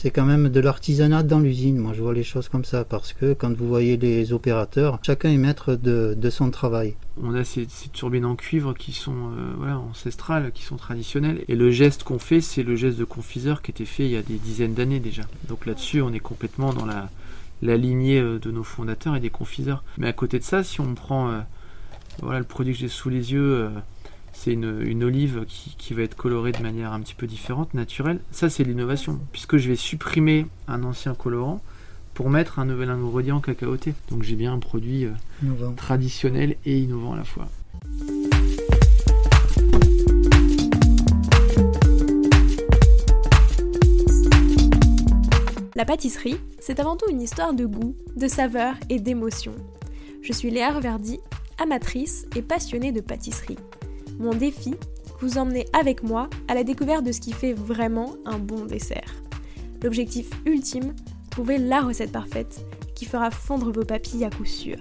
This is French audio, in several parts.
C'est quand même de l'artisanat dans l'usine, moi je vois les choses comme ça, parce que quand vous voyez les opérateurs, chacun est maître de, son travail. On a ces, turbines en cuivre qui sont euh, ancestrales, qui sont traditionnelles, et le geste qu'on fait, c'est le geste de confiseur qui était fait il y a des dizaines d'années déjà. Donc là-dessus, on est complètement dans la, lignée euh, de nos fondateurs et des confiseurs. Mais à côté de ça, si on prend euh, voilà, le produit que j'ai sous les yeux, c'est une, olive qui, va être colorée de manière un petit peu différente, naturelle. Ça, c'est l'innovation, puisque je vais supprimer un ancien colorant pour mettre un nouvel ingrédient cacaoté. Donc j'ai bien un produit euh, traditionnel et innovant à la fois. La pâtisserie, c'est avant tout une histoire de goût, de saveur et d'émotion. Je suis Léa Reverdy, amatrice et passionnée de pâtisserie. Mon défi, vous emmener avec moi à la découverte de ce qui fait vraiment un bon dessert. L'objectif ultime, trouver la recette parfaite qui fera fondre vos papilles à coup sûr.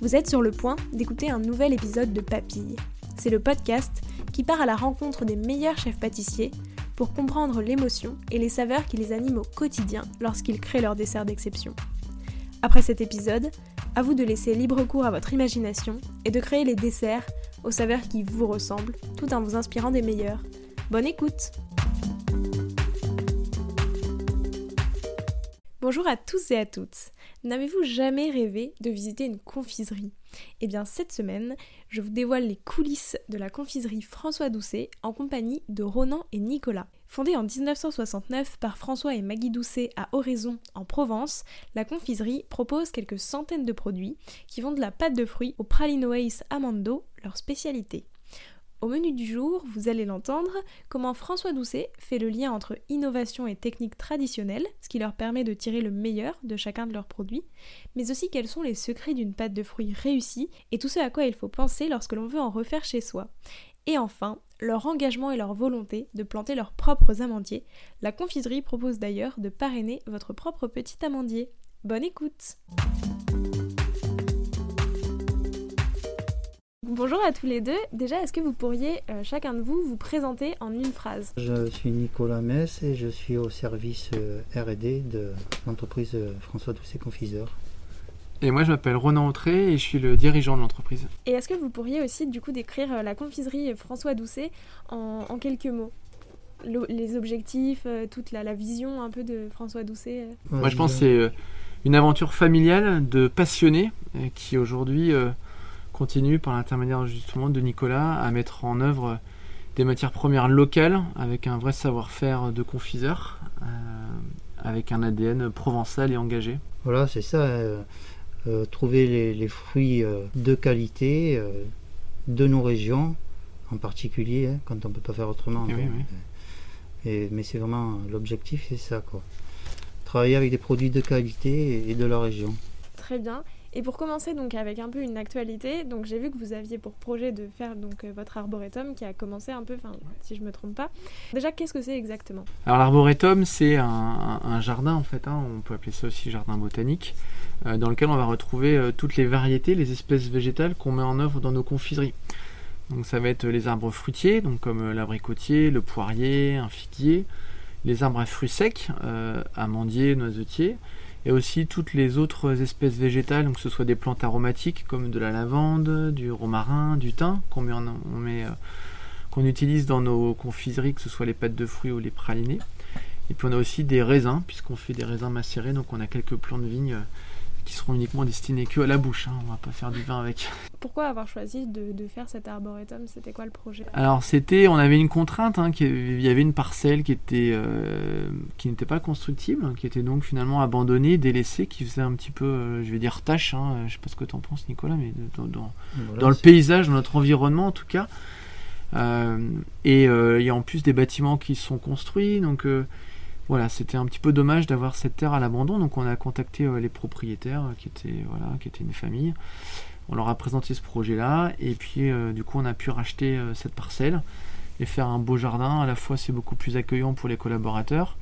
Vous êtes sur le point d'écouter un nouvel épisode de Papilles. C'est le podcast qui part à la rencontre des meilleurs chefs pâtissiers pour comprendre l'émotion et les saveurs qui les animent au quotidien lorsqu'ils créent leurs desserts d'exception. Après cet épisode, à vous de laisser libre cours à votre imagination et de créer les desserts aux saveurs qui vous ressemblent, tout en vous inspirant des meilleurs. Bonne écoute Bonjour à tous et à toutes. N'avez-vous jamais rêvé de visiter une confiserie? Eh bien cette semaine, je vous dévoile les coulisses de la confiserie François Doucet en compagnie de Ronan et Nicolas. Fondée en 1969 par François et Maggie Doucet à Oraison, en Provence, la confiserie propose quelques centaines de produits qui vont de la pâte de fruits au pralino amando, leur spécialité. Au menu du jour, vous allez l'entendre, comment François Doucet fait le lien entre innovation et technique traditionnelle, ce qui leur permet de tirer le meilleur de chacun de leurs produits, mais aussi quels sont les secrets d'une pâte de fruits réussie et tout ce à quoi il faut penser lorsque l'on veut en refaire chez soi. Et enfin, leur engagement et leur volonté de planter leurs propres amandiers. La confiserie propose d'ailleurs de parrainer votre propre petit amandier. Bonne écoute Bonjour à tous les deux. Déjà, est-ce que vous pourriez euh, chacun de vous vous présenter en une phrase? Je suis Nicolas Mess et je suis au service euh, R&D de l'entreprise euh, François Doucet Confiseur. Et moi, je m'appelle Ronan Autré et je suis le dirigeant de l'entreprise. Et est-ce que vous pourriez aussi, du coup, décrire la confiserie François Doucet en, quelques mots? Les objectifs, toute la, vision un peu de François Doucet Moi, je pense que c'est une aventure familiale de passionnés qui aujourd'hui continue par l'intermédiaire justement de Nicolas à mettre en œuvre des matières premières locales avec un vrai savoir-faire de confiseur, avec un ADN provençal et engagé. Voilà, c'est ça. Euh, trouver les, fruits euh, de qualité euh, de nos régions, en particulier, hein, quand on ne peut pas faire autrement. Et, mais c'est vraiment l'objectif, c'est ça. Quoi. Travailler avec des produits de qualité et de la région. Très bien. Et pour commencer donc avec un peu une actualité, donc j'ai vu que vous aviez pour projet de faire donc votre arboretum qui a commencé un peu, si je me trompe pas. Déjà, qu'est-ce que c'est exactement? Alors l'arboretum, c'est un, jardin en fait, hein. on peut appeler ça aussi jardin botanique, euh, dans lequel on va retrouver euh, toutes les variétés, les espèces végétales qu'on met en œuvre dans nos confiseries. Donc ça va être les arbres fruitiers, donc comme euh, l'abricotier, le poirier, un figuier, les arbres à fruits secs, amandiers, noisetiers, et aussi toutes les autres espèces végétales, que ce soit des plantes aromatiques comme de la lavande, du romarin, du thym, qu'on met, qu'on utilise dans nos confiseries, que ce soit les pâtes de fruits ou les pralinés. Et puis on a aussi des raisins, puisqu'on fait des raisins macérés, donc on a quelques plants de vigne qui seront uniquement destinés que à la bouche. Hein. On va pas faire du vin avec. Pourquoi avoir choisi de, faire cet arboretum? C'était quoi le projet? Alors c'était, on avait une contrainte, hein, il y avait une parcelle qui était, euh, qui n'était pas constructible, qui était donc finalement abandonnée, délaissée, qui faisait un petit peu, euh, je vais dire tâche. Hein, je sais pas ce que tu en penses, Nicolas, mais dans, dans, le paysage, dans notre environnement en tout cas. Euh, et il y a en plus des bâtiments qui sont construits, donc voilà, c'était un petit peu dommage d'avoir cette terre à l'abandon, donc on a contacté euh, les propriétaires euh, qui étaient voilà, qui étaient une famille. On leur a présenté ce projet-là et puis euh, du coup on a pu racheter cette parcelle et faire un beau jardin. À la fois c'est beaucoup plus accueillant pour les collaborateurs.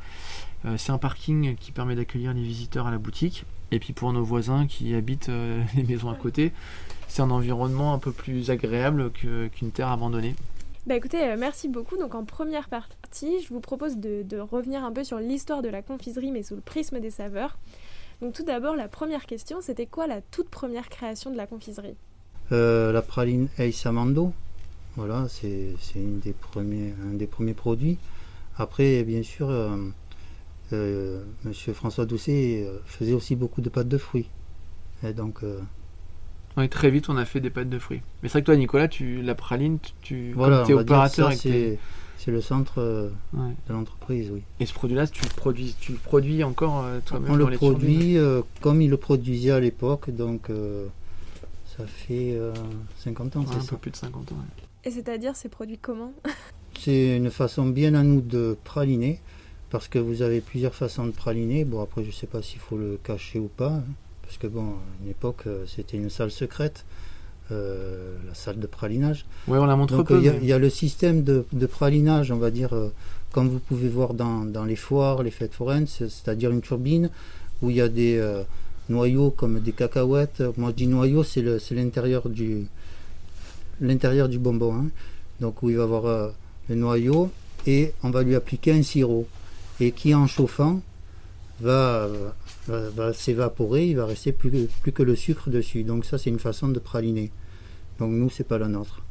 c'est un parking qui permet d'accueillir les visiteurs à la boutique. Et puis pour nos voisins qui habitent les maisons à côté, c'est un environnement un peu plus agréable qu'une terre abandonnée. Bah écoutez, euh, merci beaucoup. Donc en première partie, je vous propose de, revenir un peu sur l'histoire de la confiserie, mais sous le prisme des saveurs. Donc tout d'abord, la première question, c'était quoi la toute première création de la confiserie? Euh, La praline Ace Amando. Voilà, c'est un des premiers produits. Après, bien sûr, euh, Monsieur François Doucet faisait aussi beaucoup de pâtes de fruits. Donc, oui, très vite, on a fait des pâtes de fruits. Mais c'est vrai que toi, Nicolas, tu, la praline, tu voilà, es opérateur c'est, le centre euh, de l'entreprise, oui. Et ce produit-là, tu le produis, tu le produis encore euh, toi-même On le produit euh, comme il le produisait à l'époque, donc ça fait 50 ans, c'est Un peu plus de 50 ans. Et c'est-à-dire, c'est produit comment? C'est une façon bien à nous de praliner, parce que vous avez plusieurs façons de praliner. Bon, après, je ne sais pas s'il faut le cacher ou pas. Hein parce que bon, à une époque, euh, c'était une salle secrète, euh, la salle de pralinage. Oui, on la montre Donc, Il y, a le système de, pralinage, on va dire, euh, comme vous pouvez voir dans, les foires, les fêtes foraines, c'est-à-dire une turbine où il y a des noyaux comme des cacahuètes. Moi, je dis noyau, c'est l'intérieur du l'intérieur du bonbon. Hein. Donc, où il va y avoir le noyau et on va lui appliquer un sirop et qui en chauffant va, va, s'évaporer, il va rester plus, plus que le sucre dessus. Donc ça, c'est une façon de praliner. Donc nous, c'est pas la nôtre.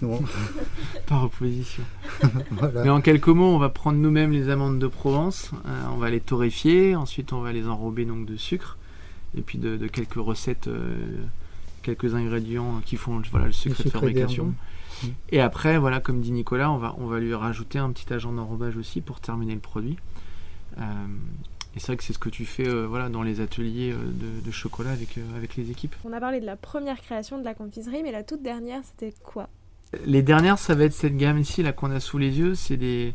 Par opposition. Mais en quelques mots, on va prendre nous-mêmes les amandes de Provence, euh, on va les torréfier, ensuite on va les enrober donc de sucre, et puis de, quelques recettes, euh, quelques ingrédients qui font voilà, le sucre de fabrication. Et après, voilà, comme dit Nicolas, on va, on va lui rajouter un petit agent d'enrobage aussi pour terminer le produit. Euh, et c'est vrai que c'est ce que tu fais euh, voilà, dans les ateliers euh, de, chocolat avec, euh, avec les équipes. On a parlé de la première création de la confiserie, mais la toute dernière, c'était quoi? Les dernières, ça va être cette gamme ici là qu'on a sous les yeux. C'est des...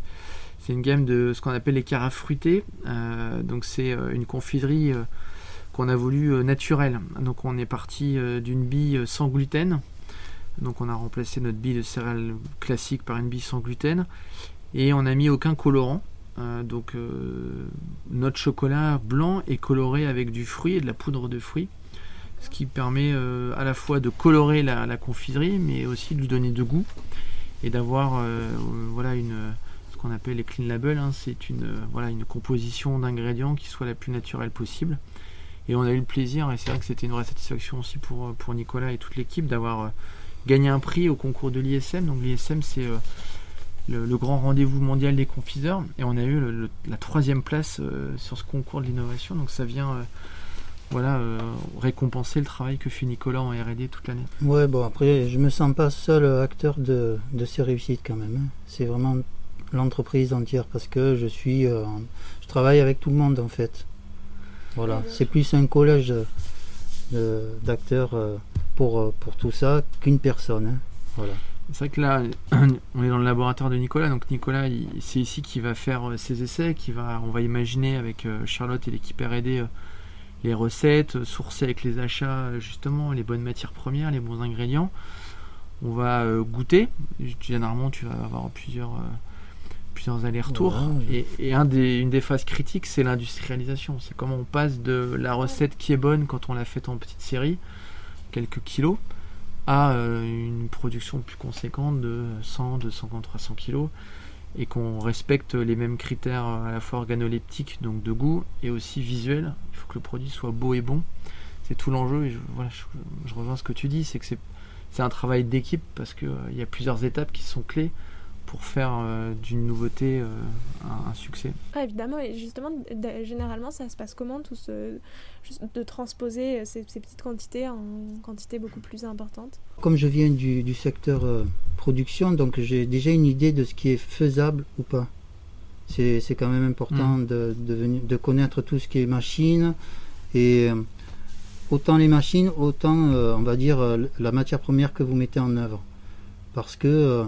C'est une gamme de ce qu'on appelle les carafes fruitées. donc c'est une confiserie qu'on a voulu naturelle. Donc on est parti d'une bille sans gluten. Donc on a remplacé notre bille de céréales classique par une bille sans gluten. Et on n'a mis aucun colorant. Euh, donc euh, notre chocolat blanc est coloré avec du fruit et de la poudre de fruits, ce qui permet euh, à la fois de colorer la, confiserie, mais aussi de lui donner de goût et d'avoir voilà une ce qu'on appelle les clean labels. Hein. c'est une voilà une composition d'ingrédients qui soit la plus naturelle possible. Et on a eu le plaisir, et c'est vrai que c'était une vraie satisfaction aussi pour, pour Nicolas et toute l'équipe d'avoir gagné un prix au concours de l'ISM. Donc l'ISM c'est le, grand rendez-vous mondial des confiseurs et on a eu la troisième place euh, sur ce concours de l'innovation. Donc ça vient euh, voilà, euh, récompenser le travail que fait Nicolas en R&D toute l'année. Ouais, bon après je me sens pas seul acteur de, ces réussites quand même. Hein. C'est vraiment l'entreprise entière parce que je suis, je travaille avec tout le monde en fait. Voilà, c'est plus un collège d'acteurs pour, pour tout ça qu'une personne. Hein. Voilà. C'est vrai que là, on est dans le laboratoire de Nicolas. Donc Nicolas, c'est ici qu'il va faire euh, ses essais, qui va, on va imaginer avec euh, Charlotte et l'équipe R&D euh, les recettes, sourcer avec les achats justement les bonnes matières premières, les bons ingrédients. On va goûter. Généralement, tu vas avoir plusieurs plusieurs allers-retours. Et, un des, une des phases critiques, c'est l'industrialisation. C'est comment on passe de la recette qui est bonne quand on l'a faite en petite série, quelques kilos, à euh, une production plus conséquente de 100, 250, 300 kg et qu'on respecte les mêmes critères euh, à la fois organoleptiques, donc de goût, et aussi visuel. Il faut que le produit soit beau et bon. C'est tout l'enjeu. Et je, voilà, je, rejoins ce que tu dis, c'est que c'est un travail d'équipe parce qu'il euh, y a plusieurs étapes qui sont clés pour faire euh, d'une nouveauté euh, un, succès Évidemment, et justement, généralement, ça se passe comment tout ce, de transposer ces, petites quantités en quantités beaucoup plus importantes? Comme je viens du, secteur euh, production, donc j'ai déjà une idée de ce qui est faisable ou pas. C'est quand même important mm. de, de, de, connaître tout ce qui est machine et autant les machines, autant on va dire la matière première que vous mettez en œuvre. Parce que euh,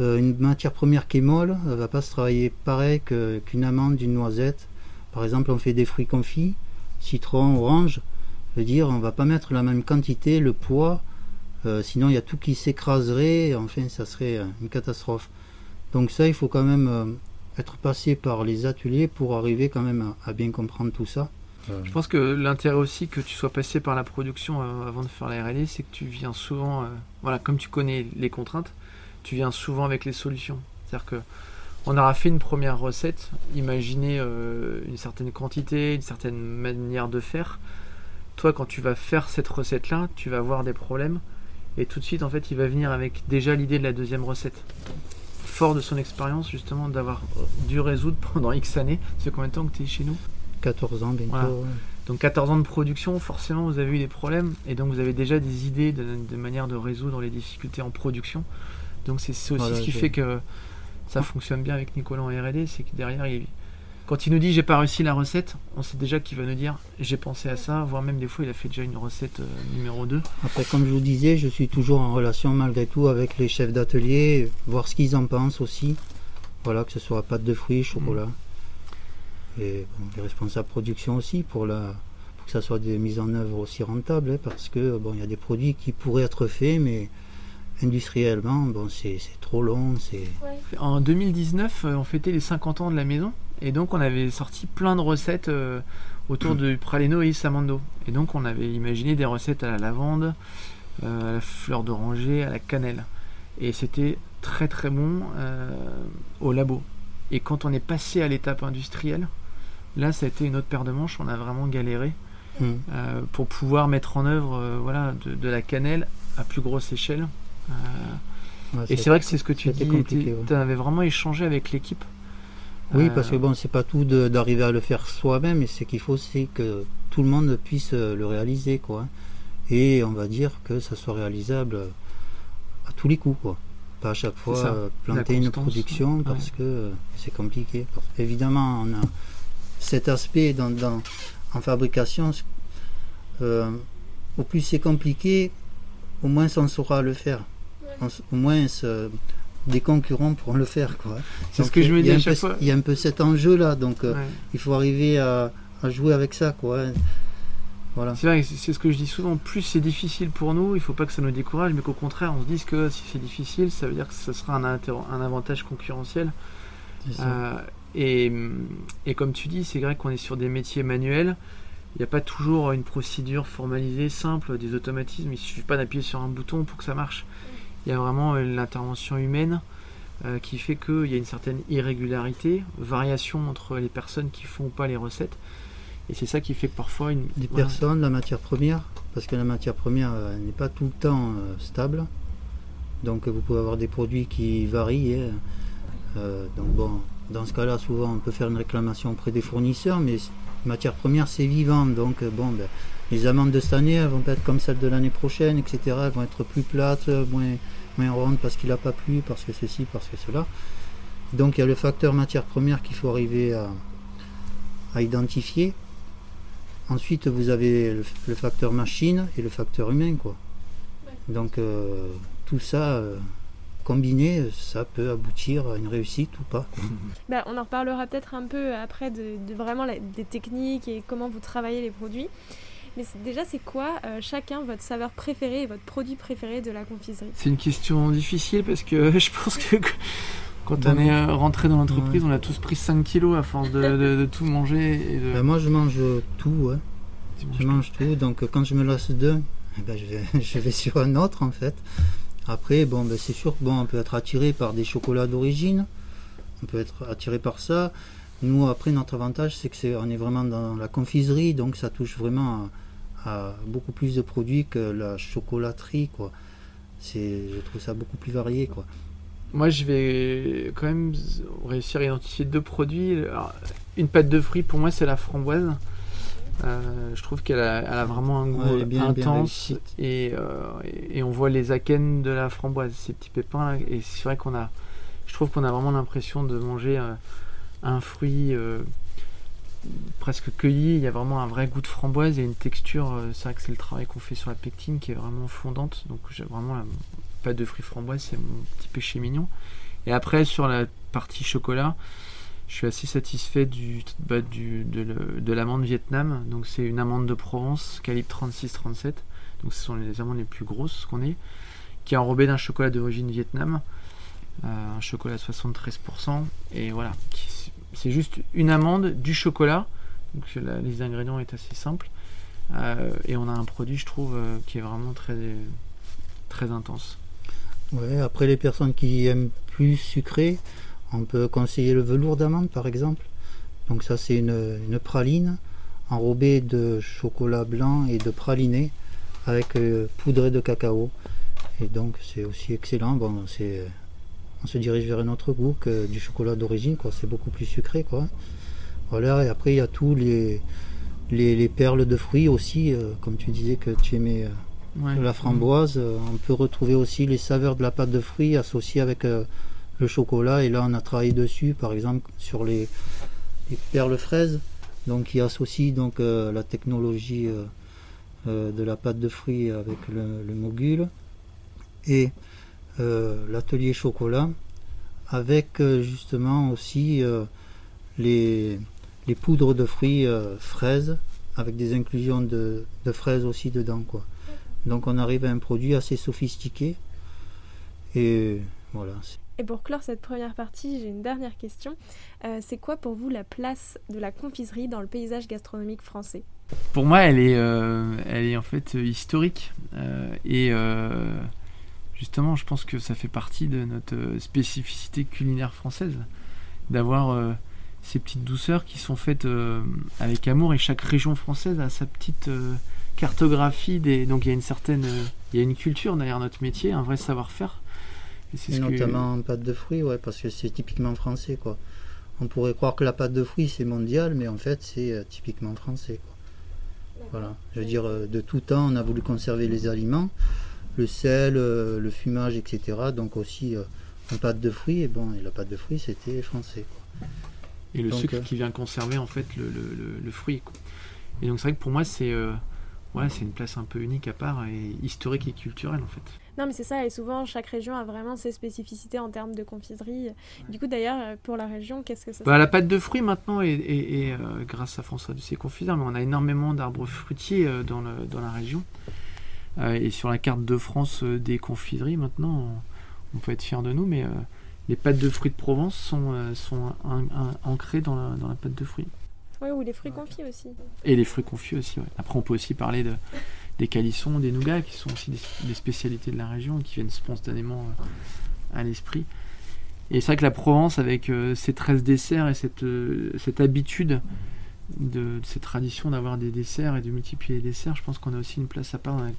une matière première qui est molle ne va pas se travailler pareil qu'une amande, d'une noisette. Par exemple, on fait des fruits confits, citron, orange. Je veux dire, on va pas mettre la même quantité, le poids, euh, sinon il y a tout qui s'écraserait, enfin ça serait euh, une catastrophe. Donc ça, il faut quand même être passé par les ateliers pour arriver quand même à, bien comprendre tout ça. Je pense que l'intérêt aussi que tu sois passé par la production avant de faire la R&D, c'est que tu viens souvent, voilà, comme tu connais les contraintes, tu viens souvent avec les solutions. C'est-à-dire que on aura fait une première recette, imaginez euh, une certaine quantité, une certaine manière de faire. Toi, quand tu vas faire cette recette-là, tu vas avoir des problèmes. Et tout de suite, en fait, il va venir avec déjà l'idée de la deuxième recette. Fort de son expérience, justement, d'avoir dû résoudre pendant X années. C'est combien de temps que tu es chez nous? 14 ans bientôt. Donc 14 ans de production, forcément vous avez eu des problèmes et donc vous avez déjà des idées de, manière de résoudre les difficultés en production. Donc c'est aussi ce qui fait que ça fonctionne bien avec Nicolas en R&D, c'est que derrière, quand il nous dit j'ai pas réussi la recette, on sait déjà qu'il va nous dire j'ai pensé à ça, voire même des fois il a fait déjà une recette euh, numéro 2. Après, comme je vous disais, je suis toujours en relation malgré tout avec les chefs d'atelier, voir ce qu'ils en pensent aussi. Voilà, que ce soit pâte de fruits, chocolat. Mm et les responsables production aussi pour, la, que ça soit des mises en œuvre aussi rentables, hein, parce que bon, il y a des produits qui pourraient être faits, mais industriellement, bon, c'est trop long. En 2019, euh, on fêtait les 50 ans de la maison, et donc on avait sorti plein de recettes euh, autour du Praleno et Isamando. Et donc on avait imaginé des recettes à la lavande, euh, à la fleur d'oranger, à la cannelle. Et c'était très très bon au labo. Et quand on est passé à l'étape industrielle, Là, ça a été une autre paire de manches. On a vraiment galéré euh, pour pouvoir mettre en œuvre voilà, de, la cannelle à plus grosse échelle. Euh, et c'est vrai que c'est ce que tu dis. Tu avais vraiment échangé avec l'équipe. Oui, parce que bon, c'est pas tout d'arriver à le faire soi-même, mais c'est qu'il faut aussi que tout le monde puisse le réaliser, quoi. Et on va dire que ça soit réalisable à tous les coups, quoi. Pas à chaque fois planter une production parce que c'est compliqué. Évidemment, on a cet aspect dans, en fabrication, euh, au plus c'est compliqué, au moins on saura le faire. Au moins des concurrents pourront le faire. C'est ce que je me dis à chaque fois. Il y a un peu cet enjeu-là, donc euh, il faut arriver à, jouer avec ça. Quoi. Voilà. C'est vrai, c'est ce que je dis souvent. Plus c'est difficile pour nous, il ne faut pas que ça nous décourage, mais qu'au contraire, on se dise que si c'est difficile, ça veut dire que ce sera un, un avantage concurrentiel. Euh, et, comme tu dis, c'est vrai qu'on est sur des métiers manuels. Il n'y a pas toujours une procédure formalisée, simple, des automatismes. Il ne suffit pas d'appuyer sur un bouton pour que ça marche. Il y a vraiment l'intervention humaine euh, qui fait qu'il y a une certaine irrégularité, variation entre les personnes qui font ou pas les recettes. Et c'est ça qui fait que parfois une. Des personnes, la matière première, parce que la matière première euh, n'est pas tout le temps stable. Donc vous pouvez avoir des produits qui varient. Hein. Euh, donc bon, dans ce cas-là, souvent on peut faire une réclamation auprès des fournisseurs, mais matière première c'est vivant, donc euh, bon, ben, les amendes de cette année elles vont pas être comme celles de l'année prochaine, etc. Elles vont être plus plates, moins, moins rondes parce qu'il n'a pas plu, parce que ceci, parce que cela. Donc il y a le facteur matière première qu'il faut arriver à, identifier. Ensuite, vous avez le, facteur machine et le facteur humain, quoi. Donc euh, tout ça, combiné, ça peut aboutir à une réussite ou pas. Bah, on en reparlera peut-être un peu après de, vraiment des techniques et comment vous travaillez les produits. Mais déjà, c'est quoi euh, chacun votre saveur préférée et votre produit préféré de la confiserie? C'est une question difficile parce que je pense que quand on est euh, rentré dans l'entreprise, on a tous pris 5 kilos à force de, tout manger. Ben, moi, je mange tout. Je mange tout. Donc, quand je me lasse d'eux, eh ben, je, je vais sur un autre en fait. Après, bon, ben, c'est sûr qu'on peut être attiré par des chocolats d'origine. On peut être attiré par ça. Nous, après, notre avantage, c'est qu'on est, vraiment dans la confiserie, donc ça touche vraiment à, beaucoup plus de produits que la chocolaterie, quoi. je trouve ça beaucoup plus varié, quoi. Moi, je vais quand même réussir à identifier deux produits. une pâte de fruits, pour moi, c'est la framboise. Euh, je trouve qu'elle a, vraiment un goût intense euh, et, on voit les akènes de la framboise, ces petits pépins. Là, et c'est vrai qu'on a, je trouve qu'on a vraiment l'impression de manger euh, un fruit presque cueilli. Il y a vraiment un vrai goût de framboise et une texture. c'est vrai que c'est le travail qu'on fait sur la pectine qui est vraiment fondante. Donc j'ai vraiment la, pas de fruits framboise, c'est mon petit péché mignon. Et après sur la partie chocolat je suis assez satisfait du, bah, de, l'amande Vietnam. Donc c'est une amande de Provence, calibre 36-37. Donc ce sont les amandes les plus grosses qu'on ait. Qui est enrobée d'un chocolat d'origine Vietnam. Euh, un chocolat à 73%. Et voilà, c'est juste une amande, du chocolat. Donc la liste d'ingrédients est assez simple. Euh, et on a un produit, je trouve, euh, qui est vraiment très, très intense. Ouais, après les personnes qui aiment plus sucré, on peut conseiller le velours d'amande par exemple. Donc ça c'est une, praline enrobée de chocolat blanc et de praliné avec euh, poudré de cacao. Et donc c'est aussi excellent. Bon, c'est, on se dirige vers un autre goût que du chocolat d'origine, quoi. C'est beaucoup plus sucré, quoi. Voilà. Et après il y a tous les, les, perles de fruits aussi, euh, comme tu disais que tu aimais euh, la framboise. on peut retrouver aussi les saveurs de la pâte de fruits associées avec le chocolat. Et là on a travaillé dessus, par exemple sur les les perles fraises, donc qui associe donc euh, la technologie euh, euh, de la pâte de fruits avec le, mogul et l'atelier chocolat avec justement aussi les, les, poudres de fruits fraises avec des inclusions de, de, fraises aussi dedans quoi. Donc on arrive à un produit assez sophistiqué et voilà. Et pour clore cette première partie, j'ai une dernière question. Euh, c'est quoi pour vous la place de la confiserie dans le paysage gastronomique français? Pour moi, elle est, euh, elle est en fait euh, historique. et justement, je pense que ça fait partie de notre spécificité culinaire française, d'avoir ces petites douceurs qui sont faites avec amour. Et chaque région française a sa petite cartographie. Des... Donc il y a une certaine, il y a une culture derrière notre métier, un vrai savoir-faire et notamment en pâte de fruits, ouais, parce que c'est typiquement français, quoi. On pourrait croire que la pâte de fruits c'est mondial, mais en fait c'est euh, typiquement français, quoi. Voilà. Je veux dire, euh, de tout temps, on a voulu conserver les aliments, le sel, euh, le fumage, etc. Donc aussi en pâte de fruits, et bon, et la pâte de fruits c'était français, quoi. Et le sucre qui vient conserver en fait le, le, fruit. Quoi. Et donc c'est vrai que pour moi c'est ouais, c'est une place un peu unique à part et historique et culturelle en fait. Non, mais c'est ça, et souvent chaque région a vraiment ses spécificités en termes de confiserie. Du coup, d'ailleurs, euh, pour la région, qu'est-ce que ça bah, La pâte de fruits maintenant, et, euh, grâce à François Ducé Confiseur, mais on a énormément d'arbres fruitiers euh, dans, le, dans la région. Et sur la carte de France des confiseries, maintenant, on, peut être fier de nous, mais les pâtes de fruits de Provence sont, sont ancrées dans la, dans la pâte de fruits. Oui, ou les fruits confits aussi. Et les fruits confits aussi, ouais. Après, on peut aussi parler de, des calissons, des nougats, qui sont aussi des, spécialités de la région, qui viennent spontanément euh, à l'esprit. Et c'est vrai que la Provence, avec euh, ses 13 desserts et cette, euh, cette habitude de, cette tradition d'avoir des desserts et de multiplier les desserts, je pense qu'on a aussi une place à part dans la,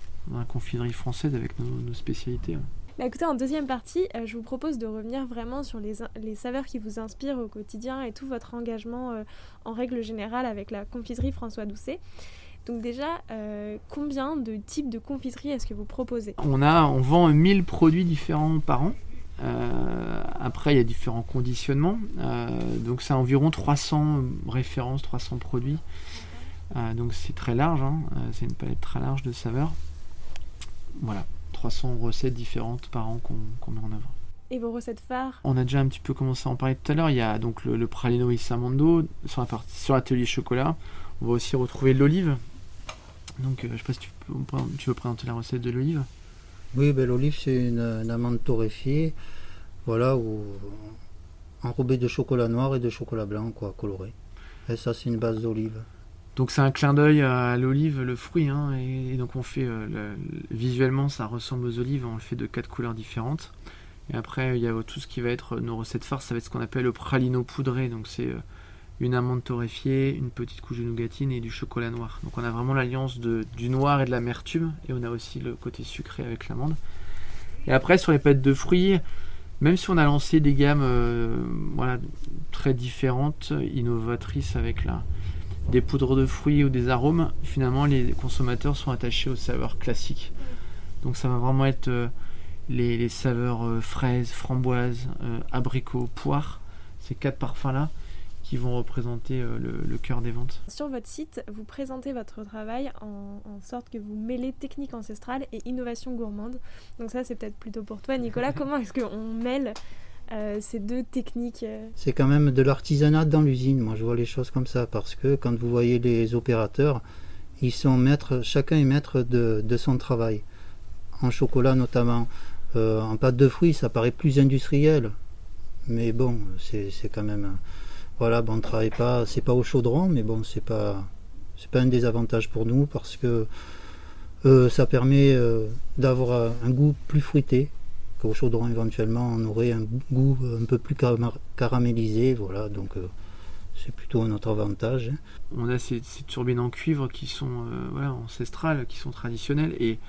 confiserie française avec nos, spécialités. Bah écoutez, en deuxième partie, je vous propose de revenir vraiment sur les, les, saveurs qui vous inspirent au quotidien et tout votre engagement en règle générale avec la confiserie François Doucet. Donc déjà, euh, combien de types de confiserie est-ce que vous proposez? On, a, on vend 1000 produits différents par an. Euh, après, il y a différents conditionnements. Euh, donc c'est environ 300 références, 300 produits. donc c'est très large, hein. c'est une palette très large de saveurs. Voilà, 300 recettes différentes par an qu'on met en œuvre. Et vos recettes phares? On a déjà un petit peu commencé à en parler tout à l'heure. Il y a donc le, pralino Isamando sur la partie sur l'atelier chocolat. On va aussi retrouver l'olive, donc, euh, je sais pas si tu, veux présenter la recette de l'olive? Oui, ben, l'olive, c'est une, amande torréfiée, voilà, enrobée de chocolat noir et de chocolat blanc, quoi, coloré. Et ça, c'est une base d'olive. Donc, c'est un clin d'œil à l'olive, le fruit, hein, et, donc on fait, euh, visuellement, ça ressemble aux olives, on le fait de quatre couleurs différentes. Et après, il y a tout ce qui va être nos recettes phares, ça va être ce qu'on appelle le pralino poudré, donc c'est euh, une amande torréfiée, une petite couche de nougatine et du chocolat noir. Donc on a vraiment l'alliance du noir et de l'amertume et on a aussi le côté sucré avec l'amande. Et après sur les pâtes de fruits, même si on a lancé des gammes euh, très différentes, innovatrices avec la, des poudres de fruits ou des arômes, finalement les consommateurs sont attachés aux saveurs classiques. Donc ça va vraiment être euh, les, saveurs euh, fraises, framboises, abricots, poires, ces quatre parfums-là qui vont représenter euh, le, cœur des ventes. Sur votre site, vous présentez votre travail en, sorte que vous mêlez technique ancestrale et innovation gourmande. Donc ça, c'est peut-être plutôt pour toi, Nicolas. Comment est-ce qu'on mêle euh, ces deux techniques euh C'est quand même de l'artisanat dans l'usine. Moi, je vois les choses comme ça parce que quand vous voyez les opérateurs, ils sont maîtres, chacun est maître de, son travail. En chocolat notamment, en pâte de fruits, ça paraît plus industriel. Mais bon, c'est quand même voilà, bon, on ne travaille pas, c'est pas au chaudron, mais bon, c'est pas, c'est pas un désavantage pour nous parce que euh, ça permet euh, d'avoir un goût plus fruité qu'au chaudron éventuellement on aurait un goût un peu plus caramélisé. Voilà, donc c'est plutôt un autre avantage. Hein. On a ces, turbines en cuivre qui sont voilà, ancestrales, qui sont traditionnelles et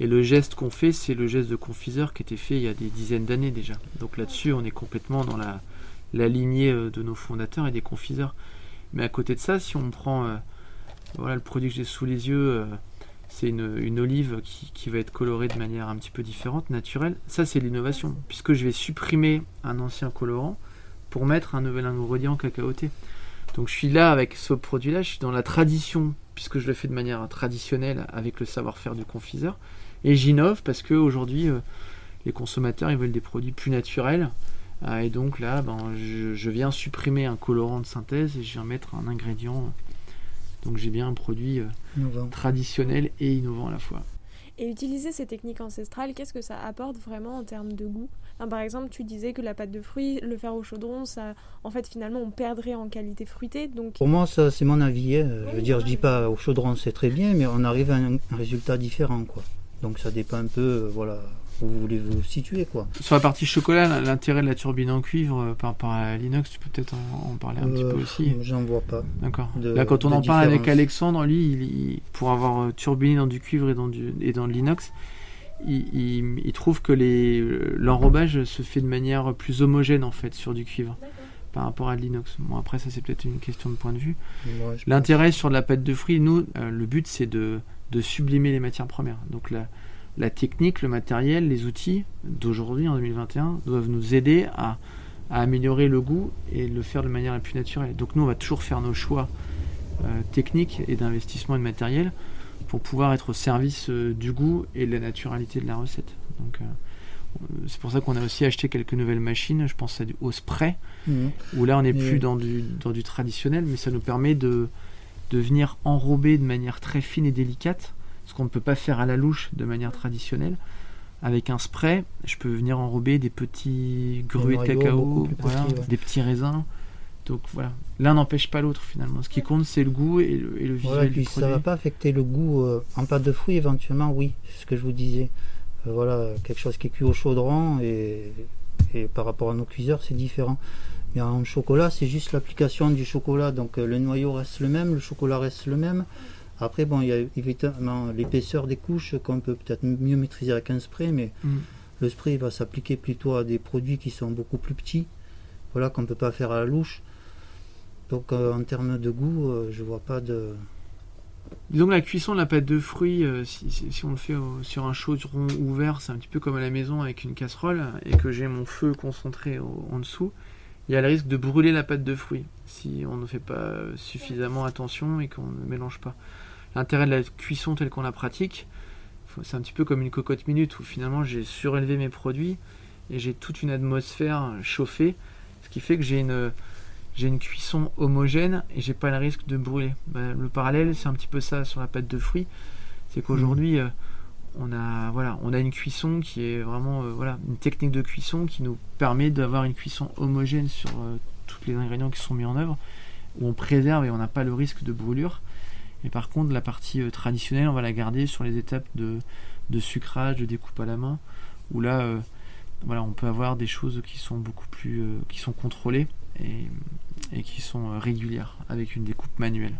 et le geste qu'on fait, c'est le geste de confiseur qui était fait il y a des dizaines d'années déjà. Donc là-dessus, on est complètement dans la, la lignée euh, de nos fondateurs et des confiseurs. Mais à côté de ça, si on prend euh, voilà, le produit que j'ai sous les yeux, euh, c'est une, olive qui, va être colorée de manière un petit peu différente, naturelle. Ça, c'est l'innovation, puisque je vais supprimer un ancien colorant pour mettre un nouvel ingrédient cacaoté. Donc je suis là avec ce produit-là, je suis dans la tradition, puisque je le fais de manière traditionnelle avec le savoir-faire du confiseur. Et j'innove parce qu'aujourd'hui, les consommateurs ils veulent des produits plus naturels, ah, et donc là, ben, je, viens supprimer un colorant de synthèse et je viens mettre un ingrédient. Donc j'ai bien un produit euh, traditionnel et innovant à la fois. Et utiliser ces techniques ancestrales, qu'est-ce que ça apporte vraiment en termes de goût? Par exemple, tu disais que la pâte de fruits, le faire au chaudron, ça, en fait, finalement, on perdrait en qualité fruitée. Donc... Pour moi, ça, c'est mon avis. Hein. je veux dire, je dis pas au chaudron, c'est très bien, mais on arrive à un, un résultat différent, quoi. Donc ça dépend un peu, euh, voilà, vous voulez vous situer quoi. Sur la partie chocolat, l'intérêt de la turbine en cuivre euh, par rapport à l'inox, tu peux peut-être en, parler un petit peu euh, aussi. J'en vois pas. D'accord. Là, quand on en parle avec Alexandre, lui, il, pour avoir euh, turbiné dans du cuivre et dans, du, et dans de l'inox, il, il, trouve que l'enrobage se fait de manière plus homogène en fait sur du cuivre par rapport à l'inox. Bon, après, ça c'est peut-être une question de point de vue. L'intérêt sur de la pâte de fruits, nous, le but c'est de, de sublimer les matières premières. Donc la, la technique, le matériel, les outils d'aujourd'hui en 2021 doivent nous aider à, améliorer le goût et le faire de manière la plus naturelle. Donc nous, on va toujours faire nos choix euh, techniques et d'investissement et de matériel pour pouvoir être au service euh, du goût et de la naturalité de la recette. Donc euh, c'est pour ça qu'on a aussi acheté quelques nouvelles machines, je pense au spray, mmh. où là on n'est plus dans du, dans du traditionnel, mais ça nous permet de, de venir enrober de manière très fine et délicate ce qu'on ne peut pas faire à la louche de manière traditionnelle. Avec un spray, je peux venir enrober des petits grues de cacao, des petits raisins. Donc voilà, l'un n'empêche pas l'autre finalement. Ce qui compte, c'est le goût et le, et visuel. puis ça va pas affecter le goût euh, en pâte de fruits éventuellement, oui, c'est ce que je vous disais. Euh, voilà, quelque chose qui est cuit au chaudron et, et par rapport à nos cuiseurs, c'est différent. Mais en chocolat, c'est juste l'application du chocolat. Donc euh, le noyau reste le même, le chocolat reste le même. Après, bon, il y a évidemment l'épaisseur des couches qu'on peut peut-être mieux maîtriser avec un spray, mais mm. le spray va s'appliquer plutôt à des produits qui sont beaucoup plus petits, voilà, qu'on ne peut pas faire à la louche. Donc, euh, en termes de goût, je euh, je vois pas de. Disons que la cuisson de la pâte de fruits, euh, si, on le fait sur un chaudron ouvert, c'est un petit peu comme à la maison avec une casserole et que j'ai mon feu concentré en dessous, il y a le risque de brûler la pâte de fruits si on ne fait pas suffisamment attention et qu'on ne mélange pas. L'intérêt de la cuisson telle qu'on la pratique, c'est un petit peu comme une cocotte minute où finalement j'ai surélevé mes produits et j'ai toute une atmosphère chauffée, ce qui fait que j'ai une, j'ai une cuisson homogène et j'ai pas le risque de brûler. Bah, le parallèle, c'est un petit peu ça sur la pâte de fruits, c'est qu'aujourd'hui mmh. euh, on a voilà, on a une cuisson qui est vraiment euh, voilà une technique de cuisson qui nous permet d'avoir une cuisson homogène sur euh, tous les ingrédients qui sont mis en œuvre, où on préserve et on n'a pas le risque de brûlure. Et par contre, la partie euh, traditionnelle, on va la garder sur les étapes de, sucrage, de découpe à la main, où là, euh, voilà, on peut avoir des choses qui sont beaucoup plus, euh, qui sont contrôlées et, qui sont régulières avec une découpe manuelle.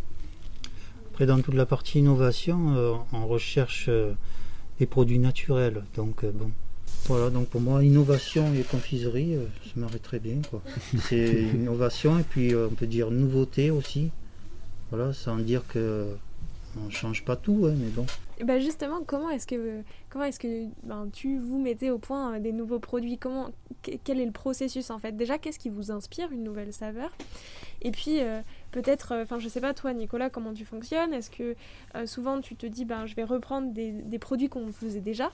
Après, dans toute la partie innovation, on recherche des produits naturels. Donc, bon, voilà, donc pour moi, innovation et confiserie, ça m'arrête très bien. C'est innovation et puis on peut dire nouveauté aussi. Voilà, sans dire que on change pas tout, hein, mais bon. Bah justement, comment est-ce que, comment est-ce que ben, tu vous mettez au point euh, des nouveaux produits? Comment, Quel est le processus en fait? Déjà, qu'est-ce qui vous inspire une nouvelle saveur? Et puis, euh, peut-être, euh, enfin, je sais pas, toi, Nicolas, comment tu fonctionnes? Est-ce que souvent tu te dis, ben, je vais reprendre des, des produits qu'on faisait déjà?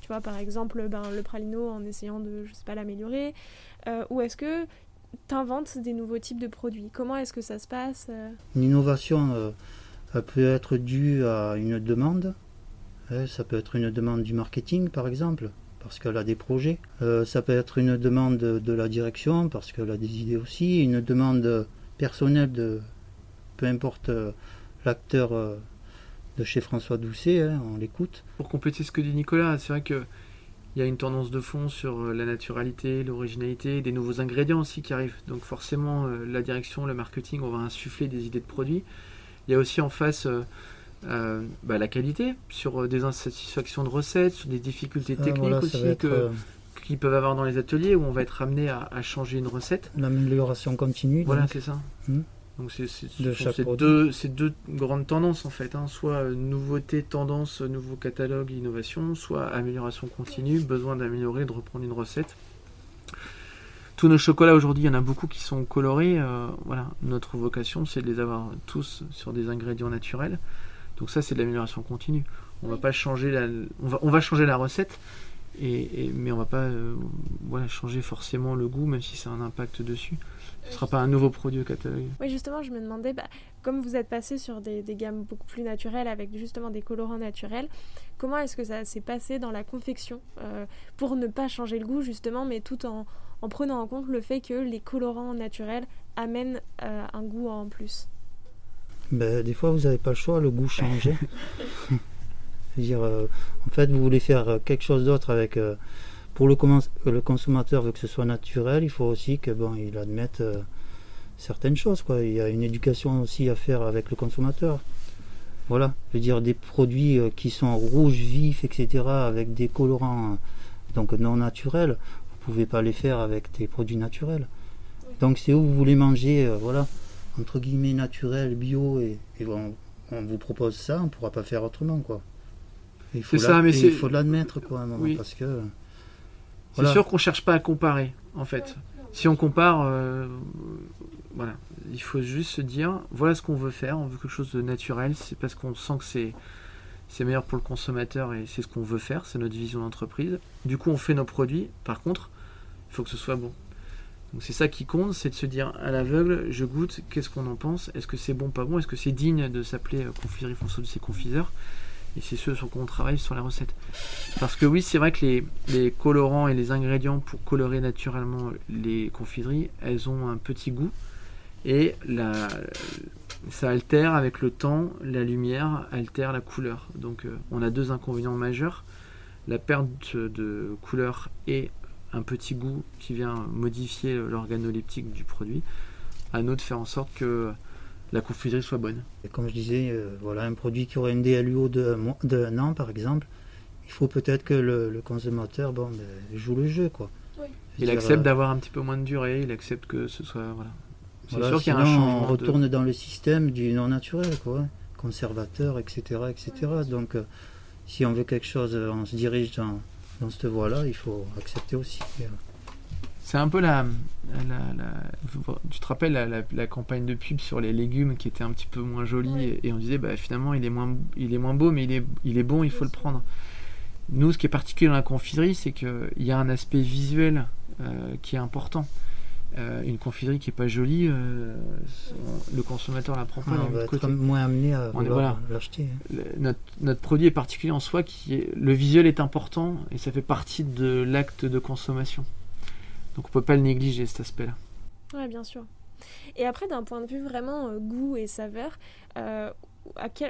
Tu vois, par exemple, ben, le pralino en essayant de, je sais pas, l'améliorer. Ou est-ce que t'inventes des nouveaux types de produits Comment est-ce que ça se passe euh Une innovation euh, peut être due à une demande. Hein, ça peut être une demande du marketing, par exemple, parce qu'elle a des projets. Euh, ça peut être une demande de la direction, parce qu'elle a des idées aussi. Une demande personnelle de peu importe l'acteur de chez François Doucet, hein, on l'écoute. Pour compléter ce que dit Nicolas, c'est vrai que il y a une tendance de fond sur la naturalité, l'originalité, des nouveaux ingrédients aussi qui arrivent. Donc forcément, la direction, le marketing, on va insuffler des idées de produits. Il y a aussi en face bah, la qualité, sur des insatisfactions de recettes, sur des difficultés ah, techniques aussi qu'ils peuvent avoir dans les ateliers où on va être amené à, changer une recette. L'amélioration continue. Voilà, c'est ça. Hmm. Donc c'est deux, deux, grandes tendances en fait, hein. soit euh, nouveauté, tendance, nouveau catalogue, innovation, soit amélioration continue, besoin d'améliorer, de reprendre une recette. Tous nos chocolats aujourd'hui, il y en a beaucoup qui sont colorés. Euh, voilà, notre vocation, c'est de les avoir tous sur des ingrédients naturels. Donc ça, c'est de l'amélioration continue. On va pas changer la, on va, on va changer la recette, et, mais on va pas euh, voilà, changer forcément le goût, même si ça a un impact dessus. Ce ne sera pas un nouveau produit au catalogue. Oui, justement, je me demandais, bah, comme vous êtes passé sur des, gammes beaucoup plus naturelles, avec justement des colorants naturels, comment est-ce que ça s'est passé dans la confection euh, pour ne pas changer le goût, justement, mais tout en, en, prenant en compte le fait que les colorants naturels amènent euh, un goût en plus? Ben, Des fois, vous n'avez pas le choix, le goût change. dire, euh, en fait, vous voulez faire quelque chose d'autre avec pour le, le, consommateur veut que ce soit naturel, il faut aussi que bon, il admette euh, certaines choses. Quoi. Il y a une éducation aussi à faire avec le consommateur. Voilà, je veux dire des produits euh, qui sont rouges vifs, etc., avec des colorants euh, donc non naturels, vous pouvez pas les faire avec des produits naturels. Donc c'est où vous voulez manger, voilà, entre guillemets naturel, bio, et, on, vous propose ça, on pourra pas faire autrement, quoi. Il faut, ça, mais il faut l'admettre, quoi, parce que c'est sûr qu'on cherche pas à comparer, en fait. Si on compare, euh, voilà, il faut juste se dire, voilà ce qu'on veut faire, on veut quelque chose de naturel, c'est parce qu'on sent que c'est c'est meilleur pour le consommateur et c'est ce qu'on veut faire, c'est notre vision d'entreprise. Du coup, on fait nos produits. Par contre, il faut que ce soit bon. Donc c'est ça qui compte, c'est de se dire à l'aveugle, je goûte, qu'est-ce qu'on en pense? Est-ce que c'est bon, pas bon? Est-ce que c'est digne de s'appeler euh, confiserie François de ses confiseurs? Et c'est ce sur quoi on travaille sur les recettes. Parce que oui, c'est vrai que les, colorants et les ingrédients pour colorer naturellement les confiseries, elles ont un petit goût. Et la, ça altère avec le temps, la lumière altère la couleur. Donc euh, on a deux inconvénients majeurs. La perte de couleur et un petit goût qui vient modifier l'organoleptique du produit. À nous de faire en sorte que la confiserie soit bonne. Et comme je disais, euh, voilà un produit qui aurait une DLUO de, de un an par exemple, il faut peut-être que le, consommateur bon, ben, joue le jeu. Quoi. Il accepte euh, d'avoir un petit peu moins de durée, il accepte que ce soit. Voilà. C'est sûr qu'il y a un changement. On retourne dans le système du non naturel, quoi, conservateur, etc. etc. Donc euh, si on veut quelque chose, on se dirige dans, dans cette voie-là, il faut accepter aussi. C'est un peu la, Tu te rappelles la, campagne de pub sur les légumes qui était un petit peu moins jolie et, on disait bah, finalement il est, moins, il est moins beau mais il est, il est bon, il faut le prendre. Nous, ce qui est particulier dans la confiserie, c'est qu'il y a un aspect visuel euh, qui est important. Euh, une confiserie qui est pas jolie, euh, le consommateur la prend pas. on va être moins amené à l'acheter. Hein. Notre, notre, produit est particulier en soi, qui est, le visuel est important et ça fait partie de l'acte de consommation. Donc on peut pas le négliger cet aspect-là. Ouais, bien sûr. Et après, d'un point de vue vraiment euh, goût et saveur, euh,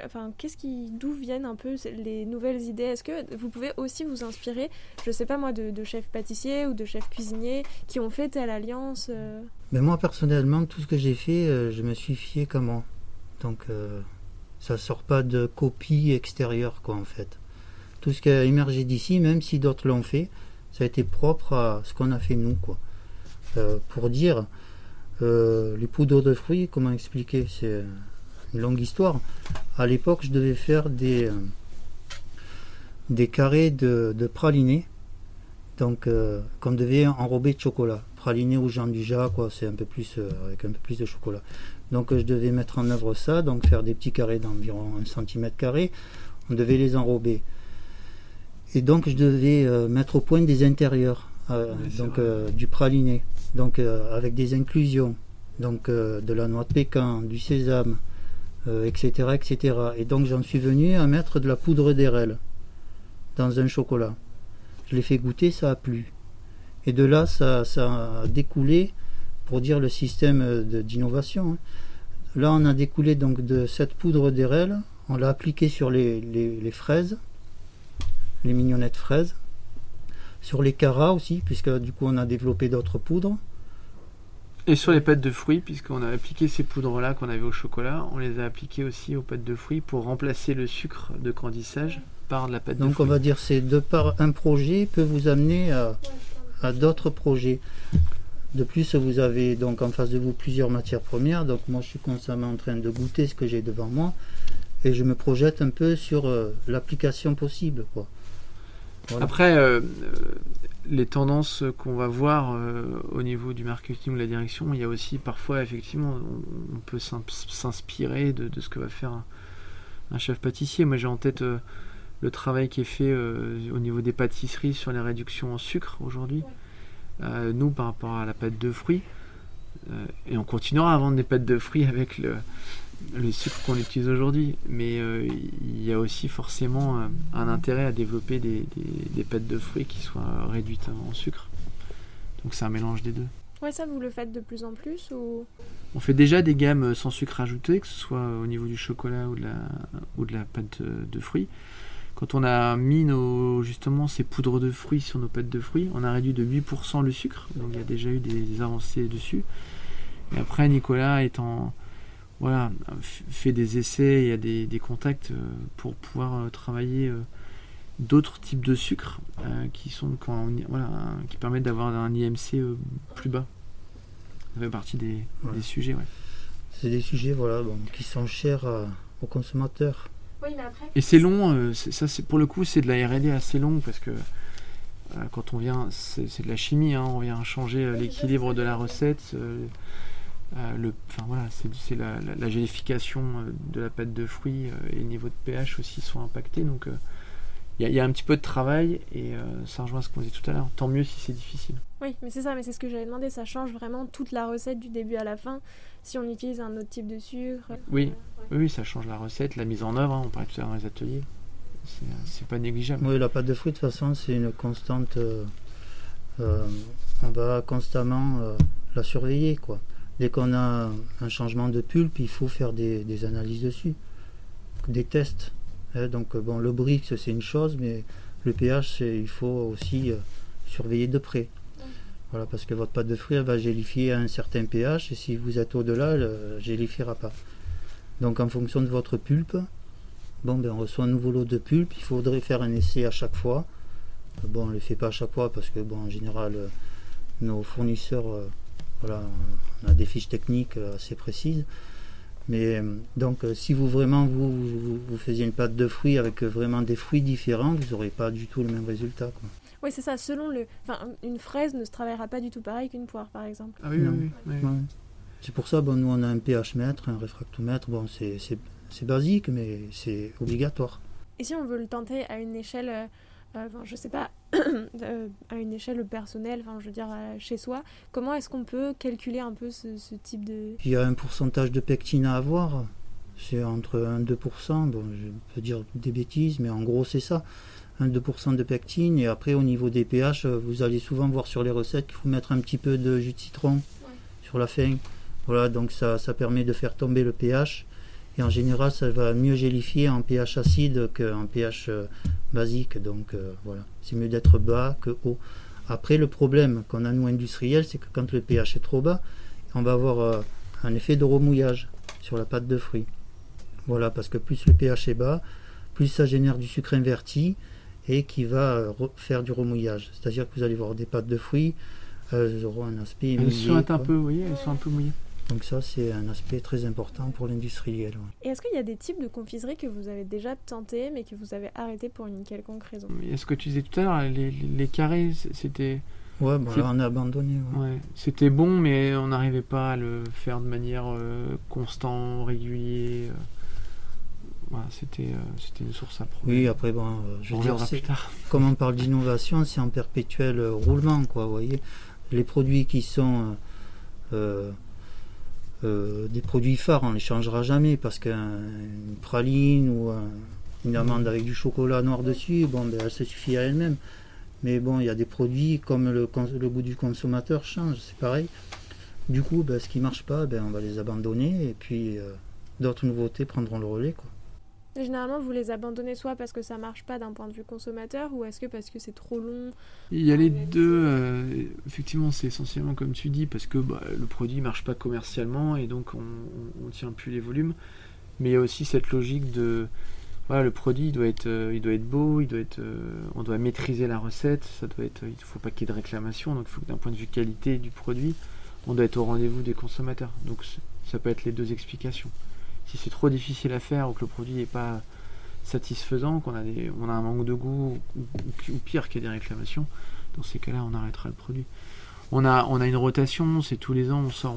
enfin, qu'est-ce qui, d'où viennent un peu les nouvelles idées? Est-ce que vous pouvez aussi vous inspirer, je sais pas moi, de, chefs pâtissiers ou de chefs cuisiniers qui ont fait telle alliance euh? Mais moi personnellement, tout ce que j'ai fait, je me suis fié comment? Donc ça sort pas de copie extérieure quoi en fait. Tout ce qui a émergé d'ici, même si d'autres l'ont fait, ça a été propre à ce qu'on a fait nous. Quoi. Euh, pour dire, euh, les poudres de fruits, comment expliquer C'est une longue histoire. À l'époque, je devais faire des, euh, des carrés de, de pralinés, donc qu'on devait enrober de chocolat. Praliné au Jean du quoi, c'est un peu plus avec un peu plus de chocolat. Donc je devais mettre en œuvre ça, donc faire des petits carrés d'environ 1 cm carré. On devait les enrober. Et donc je devais euh, mettre au point des intérieurs, euh, donc euh, du praliné, donc avec des inclusions, donc de la noix de pécan, du sésame, etc., etc. Et donc j'en suis venu à mettre de la poudre d'érel dans un chocolat. Je l'ai fait goûter, ça a plu. Et de là, ça, ça a découlé, pour dire le système d'innovation. Hein. Là, on a découlé donc de cette poudre d'érel, on l'a appliquée sur les fraises les mignonnettes fraises. Sur les caras aussi, puisque du coup on a développé d'autres poudres. Et sur les pâtes de fruits, puisqu'on a appliqué ces poudres-là qu'on avait au chocolat, on les a appliquées aussi aux pâtes de fruits pour remplacer le sucre de grandissage par de la pâte Donc de fruits. on va dire c'est de par un projet peut vous amener à, à d'autres projets. De plus, vous avez donc en face de vous plusieurs matières premières. Donc moi, je suis constamment en train de goûter ce que j'ai devant moi et je me projette un peu sur euh, l'application possible. Quoi. Voilà. Après, euh, euh, les tendances qu'on va voir euh, au niveau du marketing ou de la direction, il y a aussi parfois, effectivement, on, on peut s'in- s'inspirer de, de ce que va faire un, un chef pâtissier. Moi, j'ai en tête euh, le travail qui est fait euh, au niveau des pâtisseries sur les réductions en sucre aujourd'hui. Euh, nous, par rapport à la pâte de fruits, euh, et on continuera à vendre des pâtes de fruits avec le, le sucre qu'on utilise aujourd'hui. Mais euh, il y a aussi forcément euh, un intérêt à développer des, des- des pâtes de fruits qui soient réduites en sucre. Donc c'est un mélange des deux. Ouais, ça, vous le faites de plus en plus ou... On fait déjà des gammes sans sucre ajouté, que ce soit au niveau du chocolat ou de la, ou de la pâte de fruits. Quand on a mis nos, justement ces poudres de fruits sur nos pâtes de fruits, on a réduit de 8% le sucre, donc il y a déjà eu des, des avancées dessus. Et après, Nicolas étant, voilà, f- fait des essais, il y a des, des contacts euh, pour pouvoir euh, travailler euh, d'autres types de sucres euh, qui sont quand on- voilà, un- qui permettent d'avoir un IMC plus bas. Ça fait partie des, Ouais. des sujets, ouais. C'est des sujets voilà, bon, qui sont chers à- aux consommateurs. Oui, mais après... Et c'est long, euh, c'est- ça c'est pour le coup c'est de la R&D assez long parce que euh, quand on vient, c'est c'est de la chimie, hein, on vient changer euh, l'équilibre de la recette, euh, le, enfin voilà, c'est c'est la, la- la gélification euh, de la pâte de fruits euh, et le niveau de pH aussi sont impactés, donc euh, il y, a- il y a un petit peu de travail et euh, ça rejoint ce qu'on disait tout à l'heure. Tant mieux si c'est difficile. Oui, mais c'est ça, mais c'est ce que j'avais demandé, ça change vraiment toute la recette du début à la fin si on utilise un autre type de sucre. Oui. Oui, oui, ça change la recette, la mise en œuvre. hein, on parlait tout à l'heure dans les ateliers. C'est c'est pas négligeable. Oui, la pâte de fruits, de toute façon, c'est une constante. euh, euh, on va constamment euh, la surveiller. Quoi. Dès qu'on a un changement de pulpe, il faut faire des, analyses dessus, des tests. hein. donc, euh, bon, le Brix, c'est une chose, mais le pH, il faut aussi euh, surveiller de près. Voilà, parce que votre pâte de fruits, elle va gélifier à un certain pH, et si vous êtes au-delà, elle ne gélifiera pas. Donc, en fonction de votre pulpe, Bon, ben, on reçoit un nouveau lot de pulpe. Il faudrait faire un essai à chaque fois. Euh, Bon, on ne le fait pas à chaque fois parce que, bon, en général, euh, nos fournisseurs, euh, voilà, on a des fiches techniques euh, assez précises. Mais euh, donc, euh, si vous vraiment vous, vous, vous faisiez une pâte de fruits avec vraiment des fruits différents, vous n'aurez pas du tout le même résultat. Quoi. Oui, c'est ça, selon le... Enfin, une fraise ne se travaillera pas du tout pareil qu'une poire, par exemple. Ah oui, Non. oui, oui, oui. Ouais. C'est pour ça, bon, nous, on a un pH mètre, un réfractomètre. Bon, c'est basique, mais c'est obligatoire. Et si on veut le tenter à une échelle, enfin, je sais pas, euh, à une échelle personnelle, enfin, je veux dire euh, chez soi, comment est-ce qu'on peut calculer un peu ce, ce type de... Il y a un pourcentage de pectine à avoir. C'est entre 1 et 2%. Bon, je peux dire des bêtises, mais en gros, c'est ça. 1-2% de pectine. Et après, au niveau des pH, euh, vous allez souvent voir sur les recettes qu'il faut mettre un petit peu de jus de citron sur la fin. Voilà, donc ça, ça permet de faire tomber le pH. Et en général, ça va mieux gélifier en pH acide qu'en pH euh, basique. Donc euh, voilà, c'est mieux d'être bas que haut. Après, le problème qu'on a nous industriels, c'est que quand le pH est trop bas, on va avoir euh, un effet de remouillage sur la pâte de fruits. Voilà, parce que plus le pH est bas, plus ça génère du sucre inverti et qui va re- faire du remouillage. C'est-à-dire que vous allez voir des pâtes de fruits, elles auront un aspect Elles mouillé, sont un peu, vous voyez, elles sont un peu mouillées. Donc ça, c'est un aspect très important pour l'industriel. ouais. Et est-ce qu'il y a des types de confiseries que vous avez déjà tenté, mais que vous avez arrêté pour une quelconque raison? Et ce que tu disais tout à l'heure, les, les- les carrés, c'était Ouais, bon, là, on a abandonné. ouais. ouais, c'était bon, mais on n'arrivait pas à le faire de manière euh, constant, régulier. euh. Voilà, c'était euh, c'était une source à problème. Oui, après, bon, euh, je on veux dire, plus tard. comme on parle d'innovation, c'est en perpétuel euh, roulement, quoi, vous voyez. Les produits qui sont euh, euh, des produits phares, on les changera jamais parce qu'une praline ou un- une amande avec du chocolat noir dessus, bon, ben, elle se suffit à elle-même. Mais bon, il y a des produits comme le, le goût du consommateur change, c'est pareil. Du coup, ben, ce qui marche pas, ben, on va les abandonner et puis euh, d'autres nouveautés prendront le relais, quoi. Généralement, vous les abandonnez soit parce que ça marche pas d'un point de vue consommateur, ou est-ce que parce que c'est trop long Il y a les deux. Euh, effectivement, c'est essentiellement comme tu dis, parce que bah, le produit marche pas commercialement et donc on, ne tient plus les volumes. Mais il y a aussi cette logique de voilà, le produit il doit être, euh, il doit être beau, il doit être, euh, on doit maîtriser la recette, ça doit être, il ne faut pas qu'il y ait de réclamation, donc il faut que d'un point de vue qualité du produit, on doit être au rendez-vous des consommateurs. Donc ça peut être les deux explications. Si c'est trop difficile à faire ou que le produit n'est pas satisfaisant, qu'on a, un manque de goût ou, pire qu'il y a des réclamations, dans ces cas-là, on arrêtera le produit. On a, on a une rotation, c'est tous les ans, on sort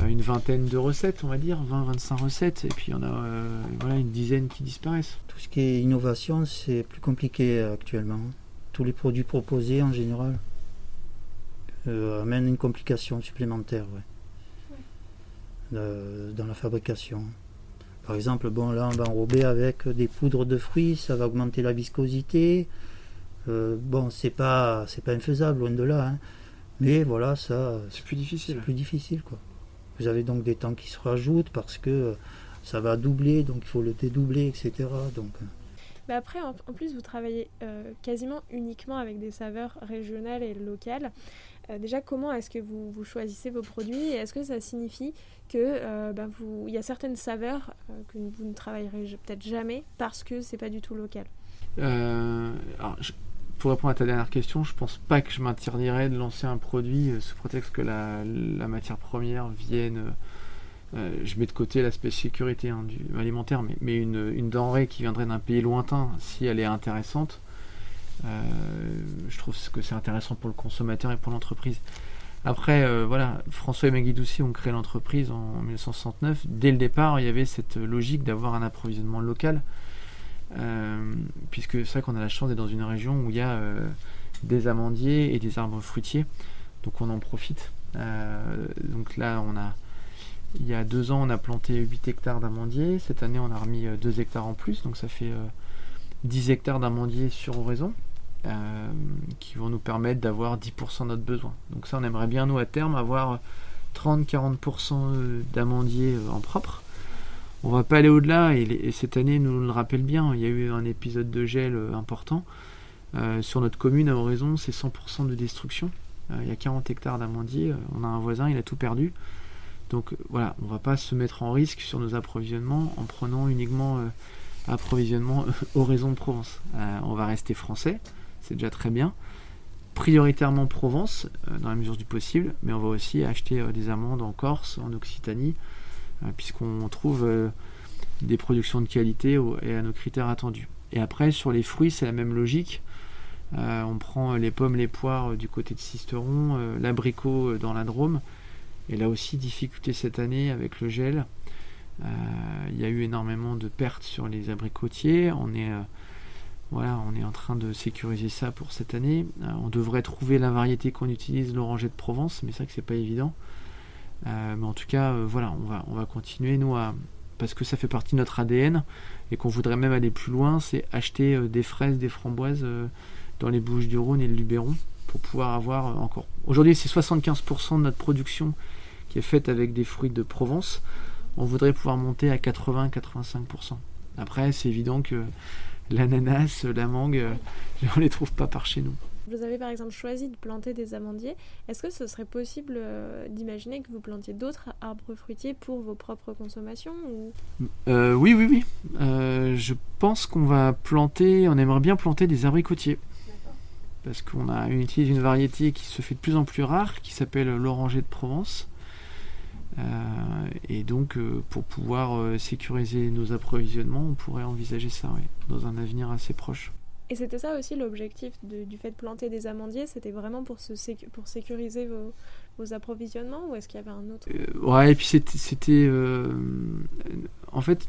euh, une vingtaine de recettes, on va dire, 20-25 recettes, et puis on a euh, voilà, une dizaine qui disparaissent. Tout ce qui est innovation, c'est plus compliqué actuellement. Tous les produits proposés en général euh, amènent une complication supplémentaire dans la fabrication. Par exemple, bon là on va enrober avec des poudres de fruits, ça va augmenter la viscosité. bon, c'est pas c'est pas infaisable loin de là, hein. mais voilà ça. C'est plus difficile. C'est plus difficile quoi. Vous avez donc des temps qui se rajoutent parce que euh, ça va doubler, donc il faut le dédoubler, etc. Donc, euh. mais après, en, plus, vous travaillez euh, quasiment uniquement avec des saveurs régionales et locales. Déjà, comment est-ce que vous, choisissez vos produits et est-ce que ça signifie que bah, vous, il y a certaines saveurs que vous ne travaillerez peut-être jamais parce que c'est pas du tout local? Alors, pour répondre à ta dernière question, je pense pas que je m'interdirais de lancer un produit euh, sous prétexte que la, matière première vienne. Euh, euh, je mets de côté l'aspect sécurité hein, alimentaire, mais, une, denrée qui viendrait d'un pays lointain, si elle est intéressante, je trouve que c'est intéressant pour le consommateur et pour l'entreprise. Après, voilà, François et Maggie Doucet ont créé l'entreprise en 1969. Dès le départ, il y avait cette logique d'avoir un approvisionnement local. Euh, puisque c'est vrai qu'on a la chance d'être dans une région où il y a euh, des amandiers et des arbres fruitiers, donc on en profite. Euh, donc là, on a, il y a deux ans, on a planté 8 hectares d'amandiers. Cette année, on a remis 2 hectares en plus, donc ça fait 10 hectares d'amandiers sur oraison. Qui vont nous permettre d'avoir 10% de notre besoin. Donc ça, on aimerait bien, nous, à terme, avoir 30-40% d'amandiers en propre. On va pas aller au-delà, et, cette année nous le rappelle bien, il y a eu un épisode de gel euh, important. Euh, sur notre commune à Oraison, c'est 100% de destruction. Euh, il y a 40 hectares d'amandiers, on a un voisin, il a tout perdu. Donc voilà, on va pas se mettre en risque sur nos approvisionnements en prenant uniquement approvisionnement Oraison Provence. on va rester français, c'est déjà très bien. Prioritairement Provence, dans la mesure du possible, mais on va aussi acheter des amandes en Corse, en Occitanie, euh, puisqu'on trouve euh, des productions de qualité et à nos critères attendus. Et après, sur les fruits, c'est la même logique. Euh, on prend les pommes, les poires du côté de Sisteron, l'abricot dans la Drôme. Et là aussi, difficulté cette année avec le gel. Il y a eu énormément de pertes sur les abricotiers. On est, voilà, on est en train de sécuriser ça pour cette année. on devrait trouver la variété qu'on utilise, l'oranger de Provence, mais c'est vrai que c'est pas évident. Euh, mais en tout cas, euh, voilà, on va, on va continuer, nous, à, parce que ça fait partie de notre ADN et qu'on voudrait même aller plus loin, c'est acheter euh, des fraises, des framboises dans les Bouches du Rhône et le Luberon pour pouvoir avoir encore. Aujourd'hui, c'est 75% de notre production qui est faite avec des fruits de Provence. On voudrait pouvoir monter à 80-85%. Après, c'est évident que l'ananas, la mangue, on ne les trouve pas par chez nous. Vous avez par exemple choisi de planter des amandiers. Est-ce que ce serait possible euh, d'imaginer que vous plantiez d'autres arbres fruitiers pour vos propres consommations euh, Oui, oui, oui. Euh, je pense qu'on va planter, on aimerait bien planter des abricotiers. Parce qu'on a utilise une variété qui se fait de plus en plus rare, qui s'appelle l'oranger de Provence. Et donc, pour pouvoir sécuriser nos approvisionnements, on pourrait envisager ça dans un avenir assez proche. Et c'était ça aussi l'objectif du fait de planter des amandiers, c'était vraiment pour, se pour sécuriser vos, vos approvisionnements ou est-ce qu'il y avait un autre euh, Ouais, et puis c'était. Euh, en fait,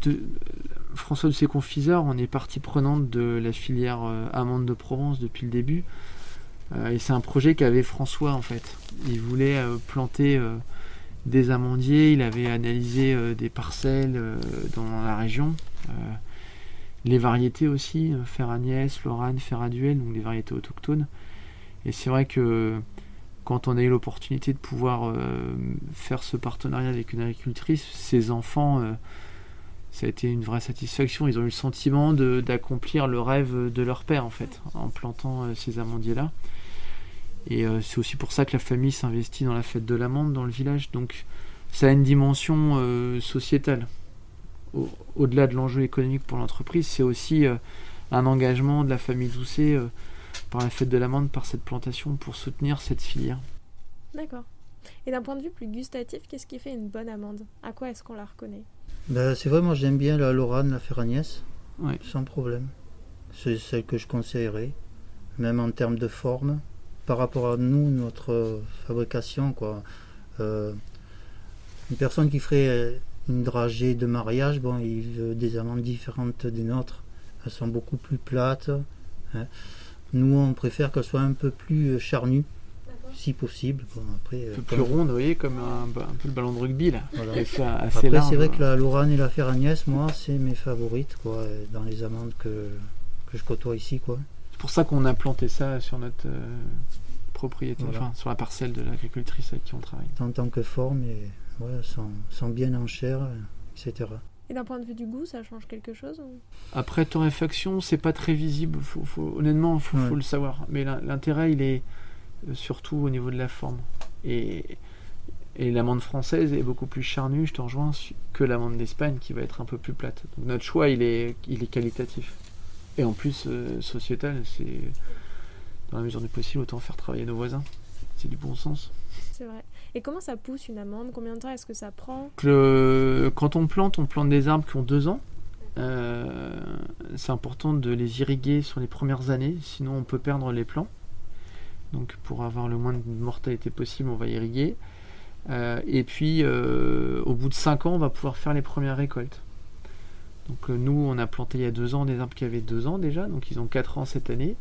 François de ses confiseurs, on est partie prenante de la filière euh, amande de Provence depuis le début. et c'est un projet qu'avait François en fait. Il voulait planter des amandiers, il avait analysé des parcelles dans la région les variétés aussi, euh, Ferragnès, Lorane, Ferraduel, donc des variétés autochtones. Et c'est vrai que quand on a eu l'opportunité de pouvoir euh, faire ce partenariat avec une agricultrice, ses enfants, euh, ça a été une vraie satisfaction. Ils ont eu le sentiment d'accomplir le rêve de leur père, en fait, en plantant euh, ces amandiers-là. Et euh, c'est aussi pour ça que la famille s'investit dans la fête de l'amande dans le village. Donc ça a une dimension euh, sociétale. Au-delà de l'enjeu économique pour l'entreprise, c'est aussi un engagement de la famille Doucet par la fête de l'amande, par cette plantation, pour soutenir cette filière. D'accord. Et d'un point de vue plus gustatif, qu'est-ce qui fait une bonne amande? À quoi est-ce qu'on la reconnaît? Ben, C'est vrai, moi j'aime bien la Lorane, la Ferragnès, sans problème. C'est celle que je conseillerais, même en termes de forme, par rapport à nous, notre fabrication. quoi. Euh, une personne qui ferait une dragée de mariage, bon, il veut des amandes différentes des nôtres. Elles sont beaucoup plus plates. Hein. Nous, on préfère qu'elles soient un peu plus charnues si possible. après, un peu plus ronde, vous voyez, comme un, un, peu le ballon de rugby là. après, c'est vrai que la Lorane et la Ferragnès, moi, c'est mes favorites quoi, dans les amandes que, que je côtoie ici. quoi. C'est pour ça qu'on a planté ça sur notre euh, propriété, enfin, sur la parcelle de l'agricultrice avec qui on travaille. En tant que forme, et, sont, bien en chair, etc. Et d'un point de vue du goût, ça change quelque chose Après torréfaction, c'est pas très visible. Faut, honnêtement, il faut, le savoir. Mais l'intérêt, il est surtout au niveau de la forme. Et, et l'amande française est beaucoup plus charnue, je te rejoins, que l'amande d'Espagne qui va être un peu plus plate. Donc notre choix, il est, il est qualitatif. Et en plus, euh, sociétal, c'est dans la mesure du possible, autant faire travailler nos voisins. C'est du bon sens. C'est vrai. Et comment ça pousse une amande Combien de temps est-ce que ça prend? Quand on plante, on plante des arbres qui ont deux ans. Euh, c'est important de les irriguer sur les premières années, sinon on peut perdre les plants. Donc pour avoir le moins de mortalité possible, on va irriguer. Euh, et puis euh, au bout de 5 ans, on va pouvoir faire les premières récoltes. Donc euh, nous, on a planté il y a 2 ans des arbres qui avaient 2 ans déjà, donc ils ont 4 ans cette année.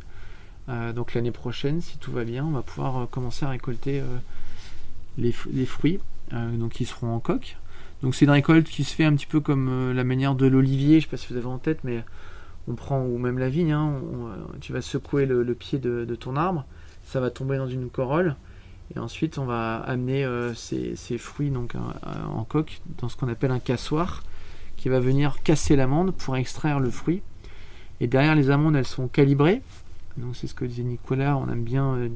donc l'année prochaine, si tout va bien, on va pouvoir commencer à récolter les, fruits, donc seront en coque. Donc c'est une récolte qui se fait un petit peu comme la manière de l'olivier, je ne sais pas si vous avez en tête, mais on prend, ou même la vigne, hein, tu vas secouer le, pied de, ton arbre, ça va tomber dans une corolle. Et ensuite, on va amener euh, ces, fruits donc, en coque dans ce qu'on appelle un cassoir qui va venir casser l'amande pour extraire le fruit. Et derrière les amandes, elles sont calibrées. Donc c'est ce que disait Nicolas, on aime bien euh,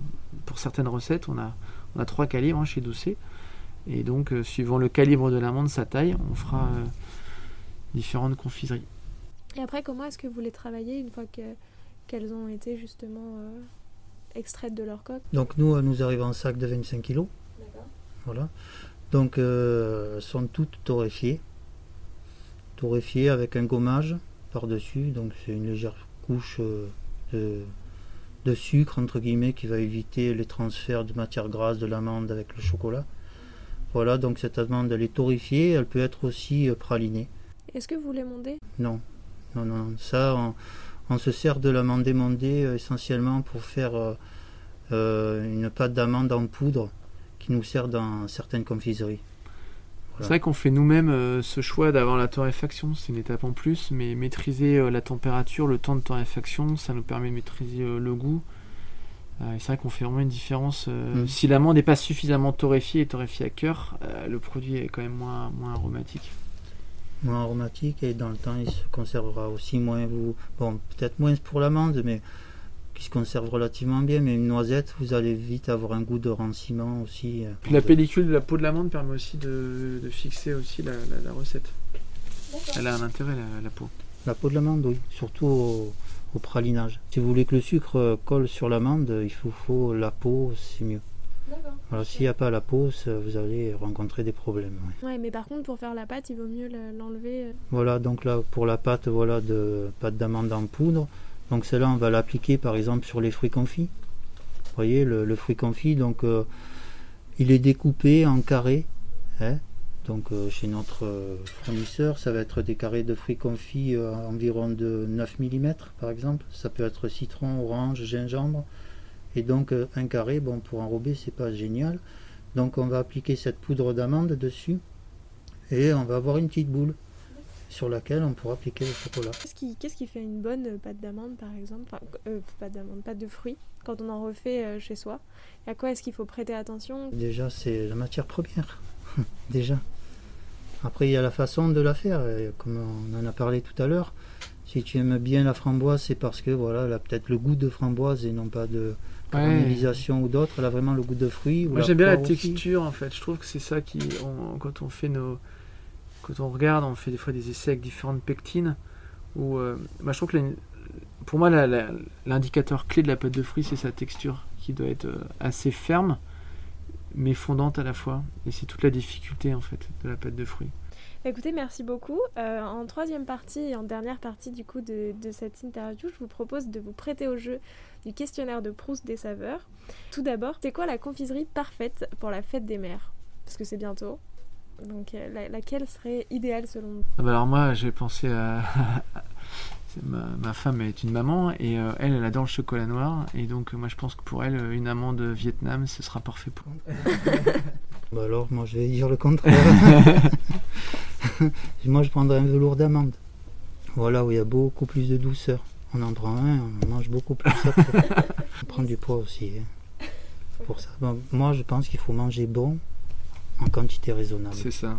pour certaines recettes, on a, on a trois calibres hein, chez Doucet. Et donc euh, suivant le calibre de l'amande, sa taille, on fera différentes confiseries. Et après, comment est-ce que vous les travaillez une fois qu'elles ont été justement extraites de leur coque? Donc nous, nous arrivons en sac de 25 kg. Voilà. Donc euh, elles sont toutes torréfiées. Torréfiées avec un gommage par-dessus. Donc c'est une légère couche euh, de, sucre, entre guillemets, qui va éviter les transferts de matière grasse de l'amande avec le chocolat. Voilà, donc cette amande, elle est torréfiée. Elle peut être aussi euh, pralinée. Est-ce que vous l'émondez Non. Non, non, ça, on, on se sert de l'amande émondée euh, essentiellement pour faire euh, une pâte d'amande en poudre qui nous sert dans certaines confiseries. C'est vrai qu'on fait nous-mêmes ce choix d'avoir la torréfaction, c'est une étape en plus, mais maîtriser la température, le temps de torréfaction, ça nous permet de maîtriser le goût. c'est vrai qu'on fait vraiment une différence. Mm. Si l'amande n'est pas suffisamment torréfiée et torréfiée à cœur, le produit est quand même moins, moins aromatique moins aromatique et dans le temps il se conservera aussi moins bon peut-être moins pour l'amande mais qui se conserve relativement bien mais une noisette vous allez vite avoir un goût de ranciment aussi euh, la pellicule de la peau de l'amande permet aussi de, fixer aussi la, recette elle a un intérêt la, peau la peau de l'amande oui surtout au, pralinage si vous voulez que le sucre euh, colle sur l'amande il faut, faut la peau c'est mieux alors s'il n'y a pas la peau, vous allez rencontrer des problèmes. Ouais. mais par contre, pour faire la pâte, il vaut mieux l'enlever. Euh. Voilà, donc là, pour la pâte, voilà, de pâte d'amande en poudre. Donc celle-là, on va l'appliquer par exemple sur les fruits confits. Vous voyez, le, fruit confit, donc euh, il est découpé en carrés. Hein. donc euh, chez notre fournisseur, ça va être des carrés de fruits confits environ de 9 mm par exemple. Ça peut être citron, orange, gingembre. Et donc euh, un carré, bon pour enrober c'est pas génial. Donc on va appliquer cette poudre d'amande dessus et on va avoir une petite boule sur laquelle on pourra appliquer le chocolat. Qu'est-ce qui, fait une bonne pâte d'amande par exemple? Enfin, euh, Pâte d'amande, pâte de fruits quand on en refait euh, chez soi? À quoi est-ce qu'il faut prêter attention? Déjà c'est la matière première. Déjà. Après, il y a la façon de la faire, comme on en a parlé tout à l'heure. Si tu aimes bien la framboise, c'est parce que voilà, elle a peut-être le goût de framboise et non pas de caramélisation ou d'autres. Elle a vraiment le goût de fruits. Moi, j'aime bien la texture en fait. Je trouve que c'est ça qui, quand on fait nos, quand on regarde, on fait des fois des essais avec différentes pectines. Où, euh, bah, je trouve que pour moi, l'indicateur clé de la pâte de fruits, c'est sa texture qui doit être euh, assez ferme mais fondante à la fois. Et c'est toute la difficulté en fait de la pâte de fruits. Écoutez, merci beaucoup. Euh, en troisième partie et en dernière partie du coup de, de, cette interview, je vous propose de vous prêter au jeu du questionnaire de Proust des saveurs. Tout d'abord, c'est quoi la confiserie parfaite pour la fête des mères? Parce que c'est bientôt. Donc euh, laquelle serait idéale selon vous? Ah bah Alors moi, j'ai pensé à, ma, femme est une maman et euh, elle, elle adore le chocolat noir. Et donc, moi, je pense que pour elle, une amande Vietnam, ce sera parfait pour bah alors, moi, je vais dire le contraire. moi, je prendrais un velours d'amande. Voilà, où il y a beaucoup plus de douceur. On en prend un, on mange beaucoup plus on prend du poids aussi. Hein. Pour ça. moi, je pense qu'il faut manger bon en quantité raisonnable. C'est ça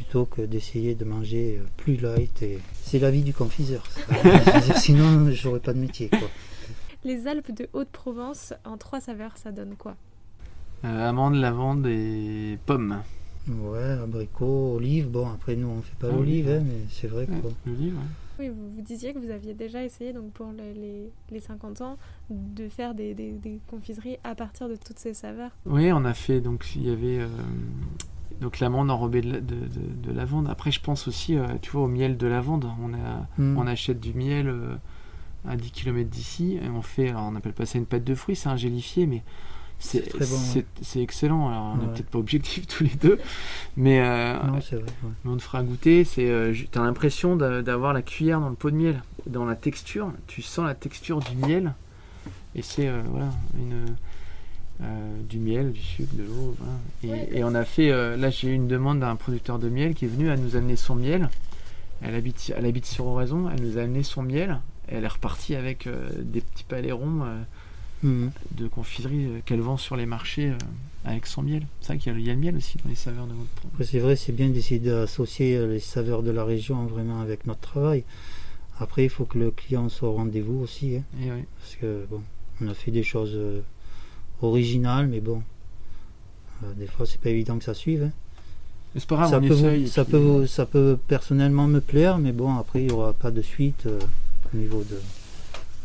plutôt que d'essayer de manger euh, plus light. Et... C'est la vie du confiseur. Sinon, j'aurais pas de métier. Quoi. Les Alpes de Haute-Provence en trois saveurs, ça donne quoi? Euh, Amande, lavande et pommes. Ouais, abricot, olive. Bon, après, nous, on fait pas ah l'olive, hein, mais c'est vrai que. L'olive, Oui, vous, vous, disiez que vous aviez déjà essayé, donc pour les, les, 50 ans, de faire des, des, confiseries à partir de toutes ces saveurs. Oui, on a fait, donc il y avait euh, donc l'amande enrobée de, de, lavande. Après, je pense aussi, euh, tu vois, au miel de lavande. On, a, hmm. on achète du miel euh, à 10 km d'ici et on fait, alors on n'appelle pas ça une pâte de fruits, c'est un gélifié, mais c'est excellent. Alors, on n'est peut-être pas objectif tous les deux, mais, euh, on te fera goûter. Tu as l'impression d'avoir la cuillère dans le pot de miel. Dans la texture, tu sens la texture du miel. Et c'est voilà, une, euh, du miel, du sucre, de l'eau. Et, on a fait, euh, là j'ai eu une demande d'un producteur de miel qui est venu à nous amener son miel. Elle habite, elle habite sur Oraison, elle nous a amené son miel. Et elle est repartie avec euh, des petits palais ronds mhm. de confiserie qu'elle vend sur les marchés avec son miel. C'est vrai qu'il y, a le miel aussi dans les saveurs de votre C'est vrai, c'est bien d'essayer d'associer les saveurs de la région vraiment avec notre travail. Après, il faut que le client soit au rendez-vous aussi. Hein. Parce que bon, on a fait des choses original, mais bon, euh, des fois c'est pas évident que ça suive. Hein. C'est pas grave, ça, peut, ça, peut, ça peut personnellement me plaire, mais bon, après il n'y aura pas de suite euh, au niveau de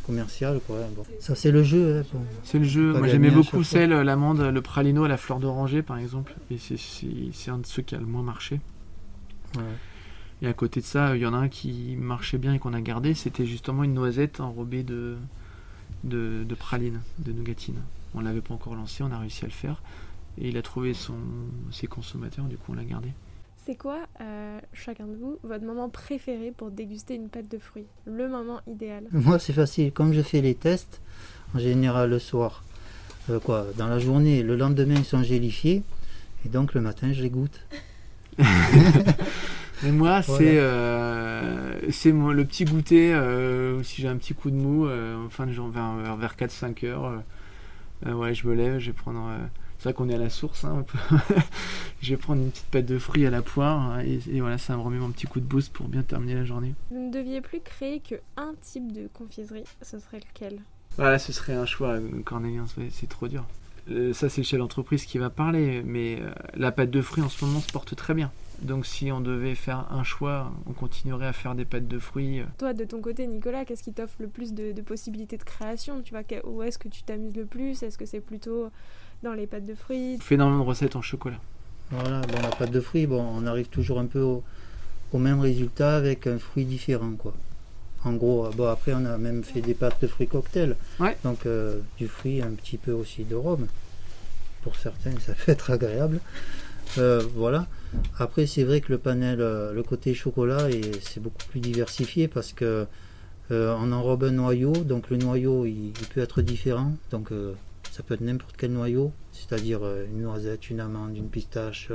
commercial. Quoi. Ça c'est le jeu. Hein, c'est le jeu. Moi j'aimais beaucoup celle, l'amande, le pralino à la fleur d'oranger par exemple. Et c'est un de ceux qui a le moins marché. Et à côté de ça, il y en a un qui marchait bien et qu'on a gardé, c'était justement une noisette enrobée de, de, de praline, de nougatine. On l'avait pas encore lancé, on a réussi à le faire. Et il a trouvé son, ses consommateurs, du coup on l'a gardé. C'est quoi, euh, chacun de vous, votre moment préféré pour déguster une pâte de fruits? Le moment idéal Moi c'est facile, comme je fais les tests, en général le soir, euh, quoi, dans la journée, le lendemain ils sont gélifiés, et donc le matin je les goûte. Et moi, c'est euh, le petit goûter, si j'ai un petit coup de mou, en fin de journée, vers, vers 4-5 heures, euh, ouais, je me lève, je vais prendre. Euh, c'est vrai qu'on est à la source, hein, je vais prendre une petite pâte de fruits à la poire hein, et, voilà, ça me remet mon petit coup de boost pour bien terminer la journée. Vous ne deviez plus créer que un type de confiserie, ce serait lequel? Voilà, ce serait un choix, Cornélien, c'est trop dur. Euh, ça, c'est chez l'entreprise qui va parler, mais la pâte de fruits en ce moment se porte très bien. Donc si on devait faire un choix, on continuerait à faire des pâtes de fruits. Euh. Toi, de ton côté, Nicolas, qu'est-ce qui t'offre le plus de, possibilités de création? Tu vois, où est-ce que tu t'amuses le plus? Est-ce que c'est plutôt dans les pâtes de fruits On fait énormément de recettes en chocolat. Voilà, bon, la pâte de fruits, bon, on arrive toujours un peu au, même résultat avec un fruit différent, quoi. En gros, bon, après, on a même fait des pâtes de fruits cocktail. Donc, euh, du fruit, un petit peu aussi de rhum. Pour certains, ça peut être agréable. Euh, voilà. Après, c'est vrai que le panel, euh, le côté chocolat, c'est beaucoup plus diversifié parce que euh, on enrobe un noyau, donc le noyau il, peut être différent, donc ça peut être n'importe quel noyau, c'est-à-dire une noisette, une amande, une pistache,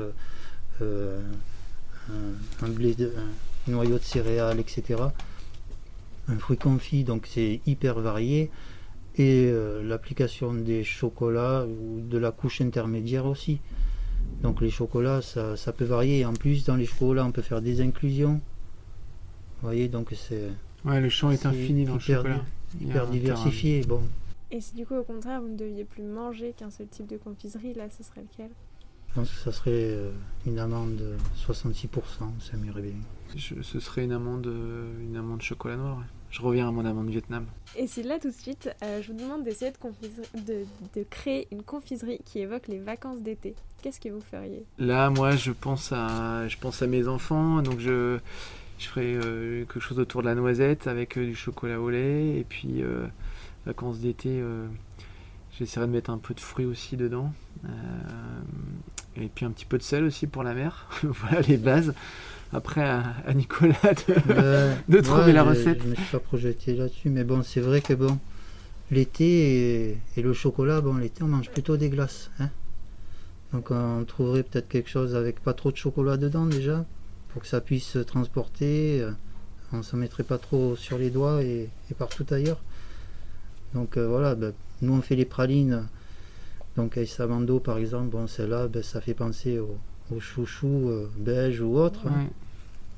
un, blé, un noyau de céréales, etc. Un fruit confit, donc c'est hyper varié. Et l'application des chocolats ou de la couche intermédiaire aussi. Donc les chocolats, ça, ça, peut varier. En plus, dans les chocolats, on peut faire des inclusions. Vous voyez, donc c'est... Ouais, le champ est, infini dans le chocolat. Hyper diversifié, bon. Et si du coup, au contraire, vous ne deviez plus manger qu'un seul type de confiserie, là, ce serait lequel? Je pense que ça serait euh, une amande de 66%, ça m'irait bien. ce serait une amande, euh, une amande chocolat noir. Je reviens à mon amande Vietnam. Et si là, tout de suite, euh, je vous demande d'essayer de, de, de, créer une confiserie qui évoque les vacances d'été, qu'est-ce que vous feriez? Là, moi, je pense à, je pense à mes enfants, donc je, je ferais quelque chose autour de la noisette avec du chocolat au lait et puis vacances d'été, euh, j'essaierai de mettre un peu de fruits aussi dedans. Euh, et puis un petit peu de sel aussi pour la mer. voilà les bases. Après, à, Nicolas de, trouver la recette. Je ne me suis pas projeté là-dessus, mais bon, c'est vrai que bon, l'été et, le chocolat, bon, l'été on mange plutôt des glaces. Hein. Donc on trouverait peut-être quelque chose avec pas trop de chocolat dedans déjà, pour que ça puisse se transporter. On ne s'en mettrait pas trop sur les doigts et partout ailleurs. Donc euh, voilà, ben, nous on fait les pralines. Donc avec Savando par exemple, bon celle-là, ben, ça fait penser aux au chouchous euh, belges ou autres. Hein.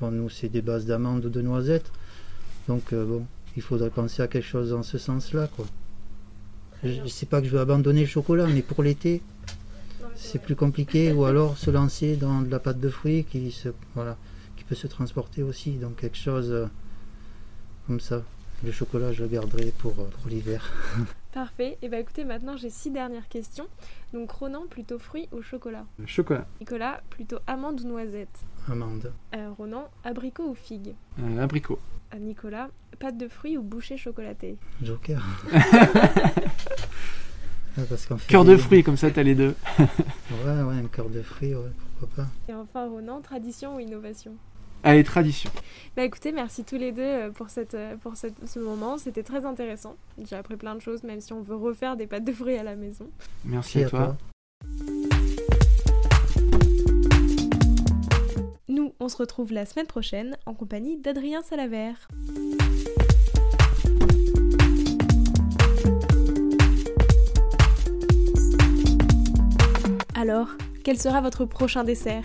Bon, nous c'est des bases d'amandes ou de noisettes. Donc euh, bon, il faudrait penser à quelque chose dans ce sens-là. quoi. Je ne sais pas que je veux abandonner le chocolat, mais pour l'été, c'est plus compliqué. Ou alors se lancer dans de la pâte de fruits qui, se, voilà, qui peut se transporter aussi. Donc quelque chose comme ça. Le chocolat, je le garderai pour, euh, pour l'hiver. Parfait. Et bah écoutez, maintenant j'ai six dernières questions. Donc Ronan, plutôt fruits ou chocolat? Chocolat. Nicolas, plutôt amande ou noisette? Amande. Euh, Ronan, abricot ou figue? Euh, Abricot. Euh, Nicolas, pâte de fruits ou boucher chocolaté Joker. ah, cœur de fruits, comme ça t'as les deux. ouais, ouais, un cœur de fruits, ouais, pourquoi pas. Et enfin Ronan, tradition ou innovation? Allez, tradition. Bah écoutez, merci tous les deux euh, pour, cette, euh, pour cette, ce moment. C'était très intéressant. J'ai appris plein de choses, même si on veut refaire des pâtes de fruits à la maison. Merci, à, toi. Nous, on se retrouve la semaine prochaine en compagnie d'Adrien Salavert. Alors, quel sera votre prochain dessert?